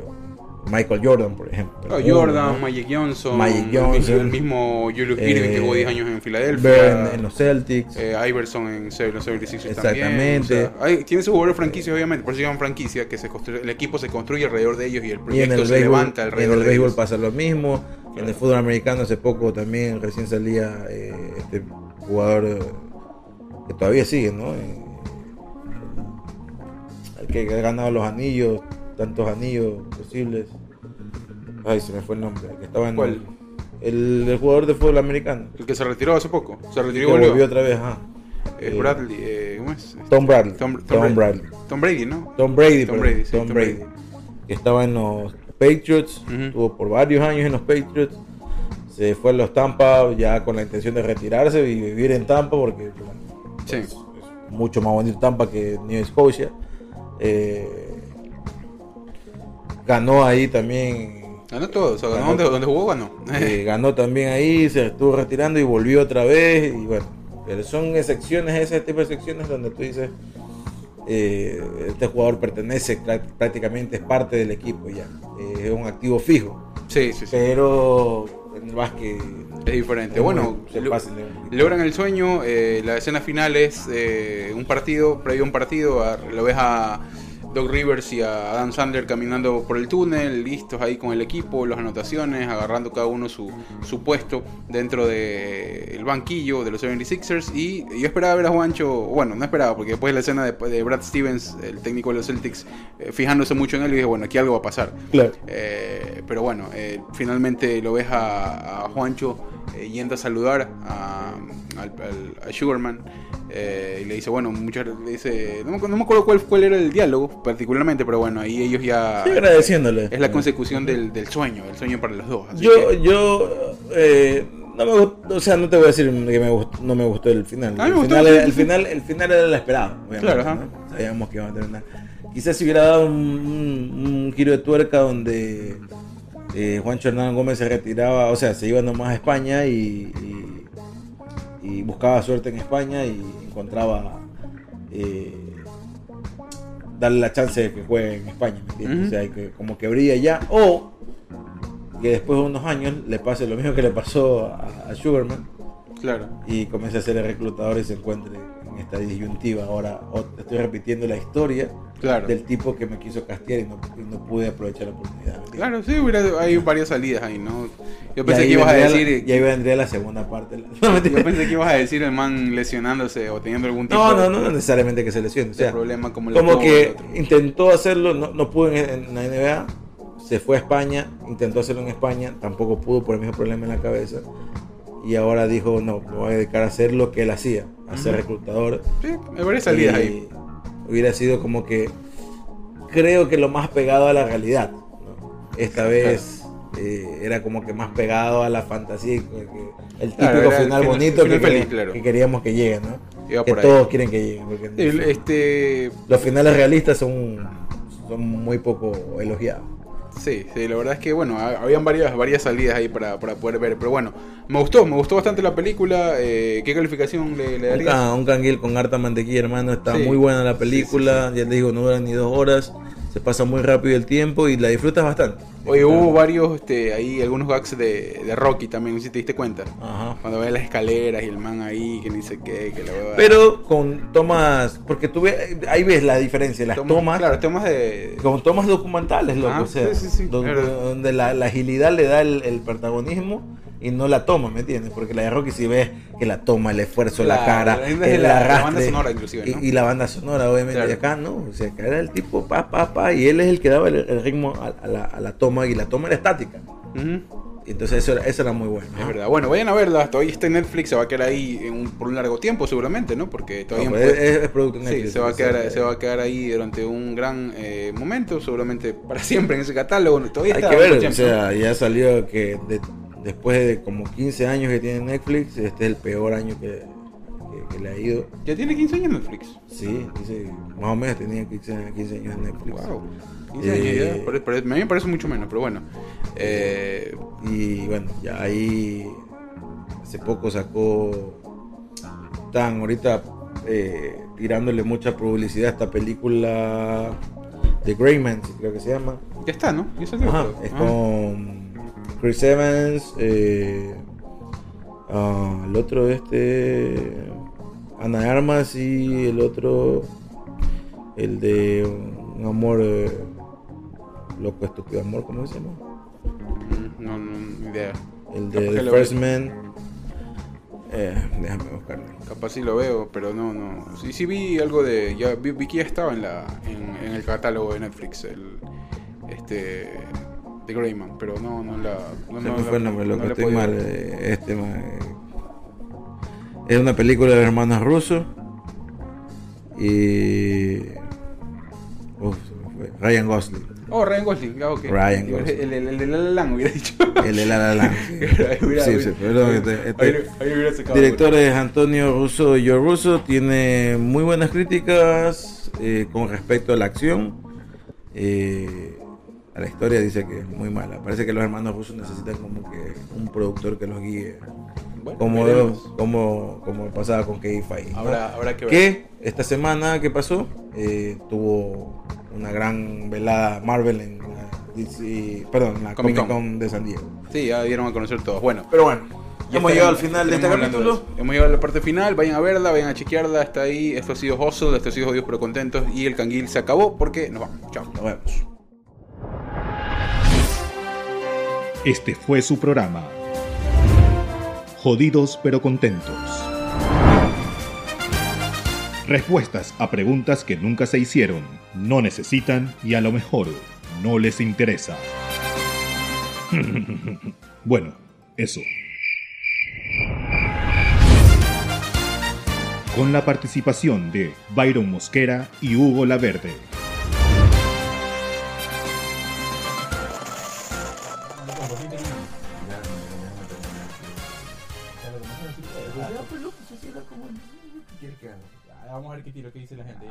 Michael Jordan, por ejemplo. Uno, Jordan. Magic Johnson, Magic el- Johnson. el mismo Julius Eh, Irving que jugó 10 años en Filadelfia, en, en los Celtics. eh, Iverson en los 76ers Exactamente. también. o sea, hay- tiene sus jugadores franquicias, obviamente, por eso llaman franquicia, que se construye, el equipo se construye alrededor de ellos y el y proyecto el se béisbol, levanta y en alrededor el de béisbol ellos. pasa lo mismo. En el fútbol americano hace poco también recién salía eh, este jugador eh, que todavía sigue, ¿no? Eh, el que ha ganado los anillos, tantos anillos posibles. Ay, se me fue el nombre. el que estaba en ¿Cuál? El, el jugador de fútbol americano. El que se retiró hace poco. Se retiró y volvió. volvió otra vez, ajá. Eh, Eh, Bradley, eh, ¿cómo es? Tom Bradley. Tom, Tom Tom Bradley. Tom Brady, ¿no? Tom Brady, Tom Brady, sí, Brady. Brady. Que estaba en los Patriots, estuvo por varios años en los Patriots. Se fue a los Tampa ya con la intención de retirarse y vivir en Tampa porque bueno, Sí. es mucho más bonito Tampa que New Scotia. Eh, ganó ahí también Ganó todo, o sea, ganó Ganó. donde, donde jugó, ganó. eh, ganó también ahí, se estuvo retirando y volvió otra vez. Y bueno, pero son excepciones, ese tipo de excepciones donde tú dices, eh, este jugador pertenece prá- prácticamente, es parte del equipo ya, eh, es un activo fijo. Sí, sí, sí. Pero en el básquet Es diferente. es Bueno, logran el sueño. eh, la escena final es eh, un partido, previo a un partido. lo ves a Doc Rivers y a Adam Sandler caminando por el túnel, listos ahí con el equipo, las anotaciones, agarrando cada uno su, su puesto dentro del banquillo de los 76ers. Y yo esperaba ver a Juancho, bueno, no esperaba, porque después de la escena de, de Brad Stevens, el técnico de los Celtics, eh, fijándose mucho en él, y dije, bueno, aquí algo va a pasar. Claro. Eh, pero bueno, eh, finalmente lo ves a, a Juancho eh, yendo a saludar a, a Sugarman. eh, y le dice, bueno, muchas le dice, no no me acuerdo cuál, cuál era el diálogo particularmente, pero bueno, ahí ellos ya... Sí, agradeciéndole. Es la consecución del, del sueño, el sueño para los dos. así Yo, que- yo, eh, no me gustó, o sea, no te voy a decir que me gustó, no me gustó el final. El, me final era- el final, el final era el esperado. Claro. ¿no? Sabíamos que iba a terminar. Quizás si hubiera dado un, un- un giro de tuerca donde eh, Juancho Hernán Gómez se retiraba, o sea, se iba nomás a España y, y- y buscaba suerte en España y encontraba eh, darle la chance de que juegue en España, ¿me entiendes? O sea, que como que brilla ya, o que después de unos años le pase lo mismo que le pasó a, a Sugarman Claro. y comience a ser el reclutador y se encuentre en esta disyuntiva. Ahora estoy repitiendo la historia Claro. del tipo que me quiso castear y no, y no pude aprovechar la oportunidad. ¿me entiendes? Claro, sí, hubiera, hay varias salidas ahí, ¿no? Yo pensé que ibas a decir... la, y ahí vendría la segunda parte. No. Yo pensé que ibas a decir el man lesionándose o teniendo algún tipo no, de, no, no necesariamente que se lesione. O sea, problema como, como que intentó hacerlo, no, no pudo en, en la NBA, se fue a España, intentó hacerlo en España, tampoco pudo por el mismo problema en la cabeza. Y ahora dijo, no, me voy a dedicar a hacer lo que él hacía, a ser reclutador. Sí, hay varias salidas Y ahí. Hubiera sido como que, creo que lo más pegado a la realidad. ¿no? Esta vez eh, era como que más pegado a la fantasía, el típico Claro, final final- bonito final que, feliz, quería- claro. que queríamos que llegue, ¿no? Iba Que por ahí. todos quieren que llegue. porque El- este, los finales realistas son, son muy poco elogiados. Sí, sí, la verdad es que bueno, ha- habían varias, varias salidas ahí para, para poder ver, pero bueno, me gustó, me gustó bastante la película. eh, ¿Qué calificación le, le Un, darías? un canguil con harta mantequilla, hermano. Está Sí. muy buena la película. Ya te digo, no dura ni dos horas. Se pasa muy rápido el tiempo y la disfrutas bastante. Oye, hubo varios, este, ahí algunos gags de, de Rocky también, si te diste cuenta. Ajá. Cuando ve las escaleras y el man ahí, que ni sé qué, que la hueva- Pero con tomas, porque tú ves, ahí ves la diferencia, las Toma- tomas, Claro, tomas de. con tomas documentales, loco, Ah, o sea, sí, sí, sí, donde, donde la, la agilidad le da el, el protagonismo y no la toma, ¿me entiendes? Porque la de Rocky si ves que la toma, el esfuerzo, la, La- cara, el la- la banda sonora inclusive, ¿no? y, y la banda sonora, obviamente, Claro. y acá no, o sea, que era el tipo pa, pa, pa, y él es el que daba el, el ritmo a, a la, a la toma y la toma era estática. Y entonces eso era, eso era muy bueno. Es verdad. Bueno, vayan a verla. Todavía está en Netflix. Se va a quedar ahí en un- por un largo tiempo, seguramente, ¿no? Porque todavía. No, pues, puede- es, es producto de sí, Netflix, se va, a quedar, se va a quedar ahí durante un gran eh, momento, seguramente para siempre en ese catálogo. Todavía Hay está que ver, o sea, ya salió que de- después de como 15 años que tiene Netflix, este es el peor año que, que- que le ha ido. Ya tiene 15 años Netflix. Sí, dice, más o menos tenía 15, 15 años en Netflix. Wow. 15 Eh, años ya. Pero- pero a mí me parece mucho menos, pero bueno. Eh, Y bueno, ya ahí hace poco sacó, están ahorita eh, tirándole mucha publicidad a esta película de Greyman, creo que se llama. ya está, ¿no? Ya salió. Ajá, es Ah. con Chris Evans, eh, ah, el otro este, Ana Armas y el otro, el de un amor, eh, loco, estúpido amor, ¿cómo se llama? No, no, ni idea. El de The First. Man. Eh, déjame buscarlo. Capaz sí lo veo, pero no, no. Sí, sí vi algo de. Ya vi, vi que ya estaba en la en, en el catálogo de Netflix, el este de Greyman, pero no, no la. No, Se no me fue el nombre, no loco, la he estoy mal. eh, Este, eh. Es una película de hermanos rusos. Y. Uf, me fue. Ryan Gosling. Oh, Ryan Gosling, ah, ok. Ryan El- Gosling. El, el, el de La La Land hubiera dicho. El de La La Land, sí. Sí, perdón, este- este- ahí, ahí Director es Antonio Russo y Joe Russo. Tiene muy buenas críticas eh, con respecto a la acción. Eh, a la historia dice que es muy mala. Parece que los hermanos rusos necesitan como que un productor que los guíe. Bueno, Como, como, como pasaba con Kevin Feige. ¿no? Habrá que ver. Que esta semana que pasó eh, tuvo una gran velada Marvel en la, DC perdón, en la Comic Comic Con. De San Diego. Sí, ya dieron a conocer todos. Bueno, Pero bueno, Ya hemos llegado al final de este capítulo. de. Hemos llegado a la parte final, vayan a verla, vayan a chequearla, está ahí. Esto ha sido Hustle, esto ha sido Jodidos pero Contentos y el canguil se acabó porque nos vamos. Chao. Nos vemos. Este fue su programa. Jodidos pero contentos. Respuestas a preguntas que nunca se hicieron, no necesitan y a lo mejor no les interesa. bueno, eso. Con la participación de Byron Mosquera y Hugo Laverde. Tiro, qué dice la gente.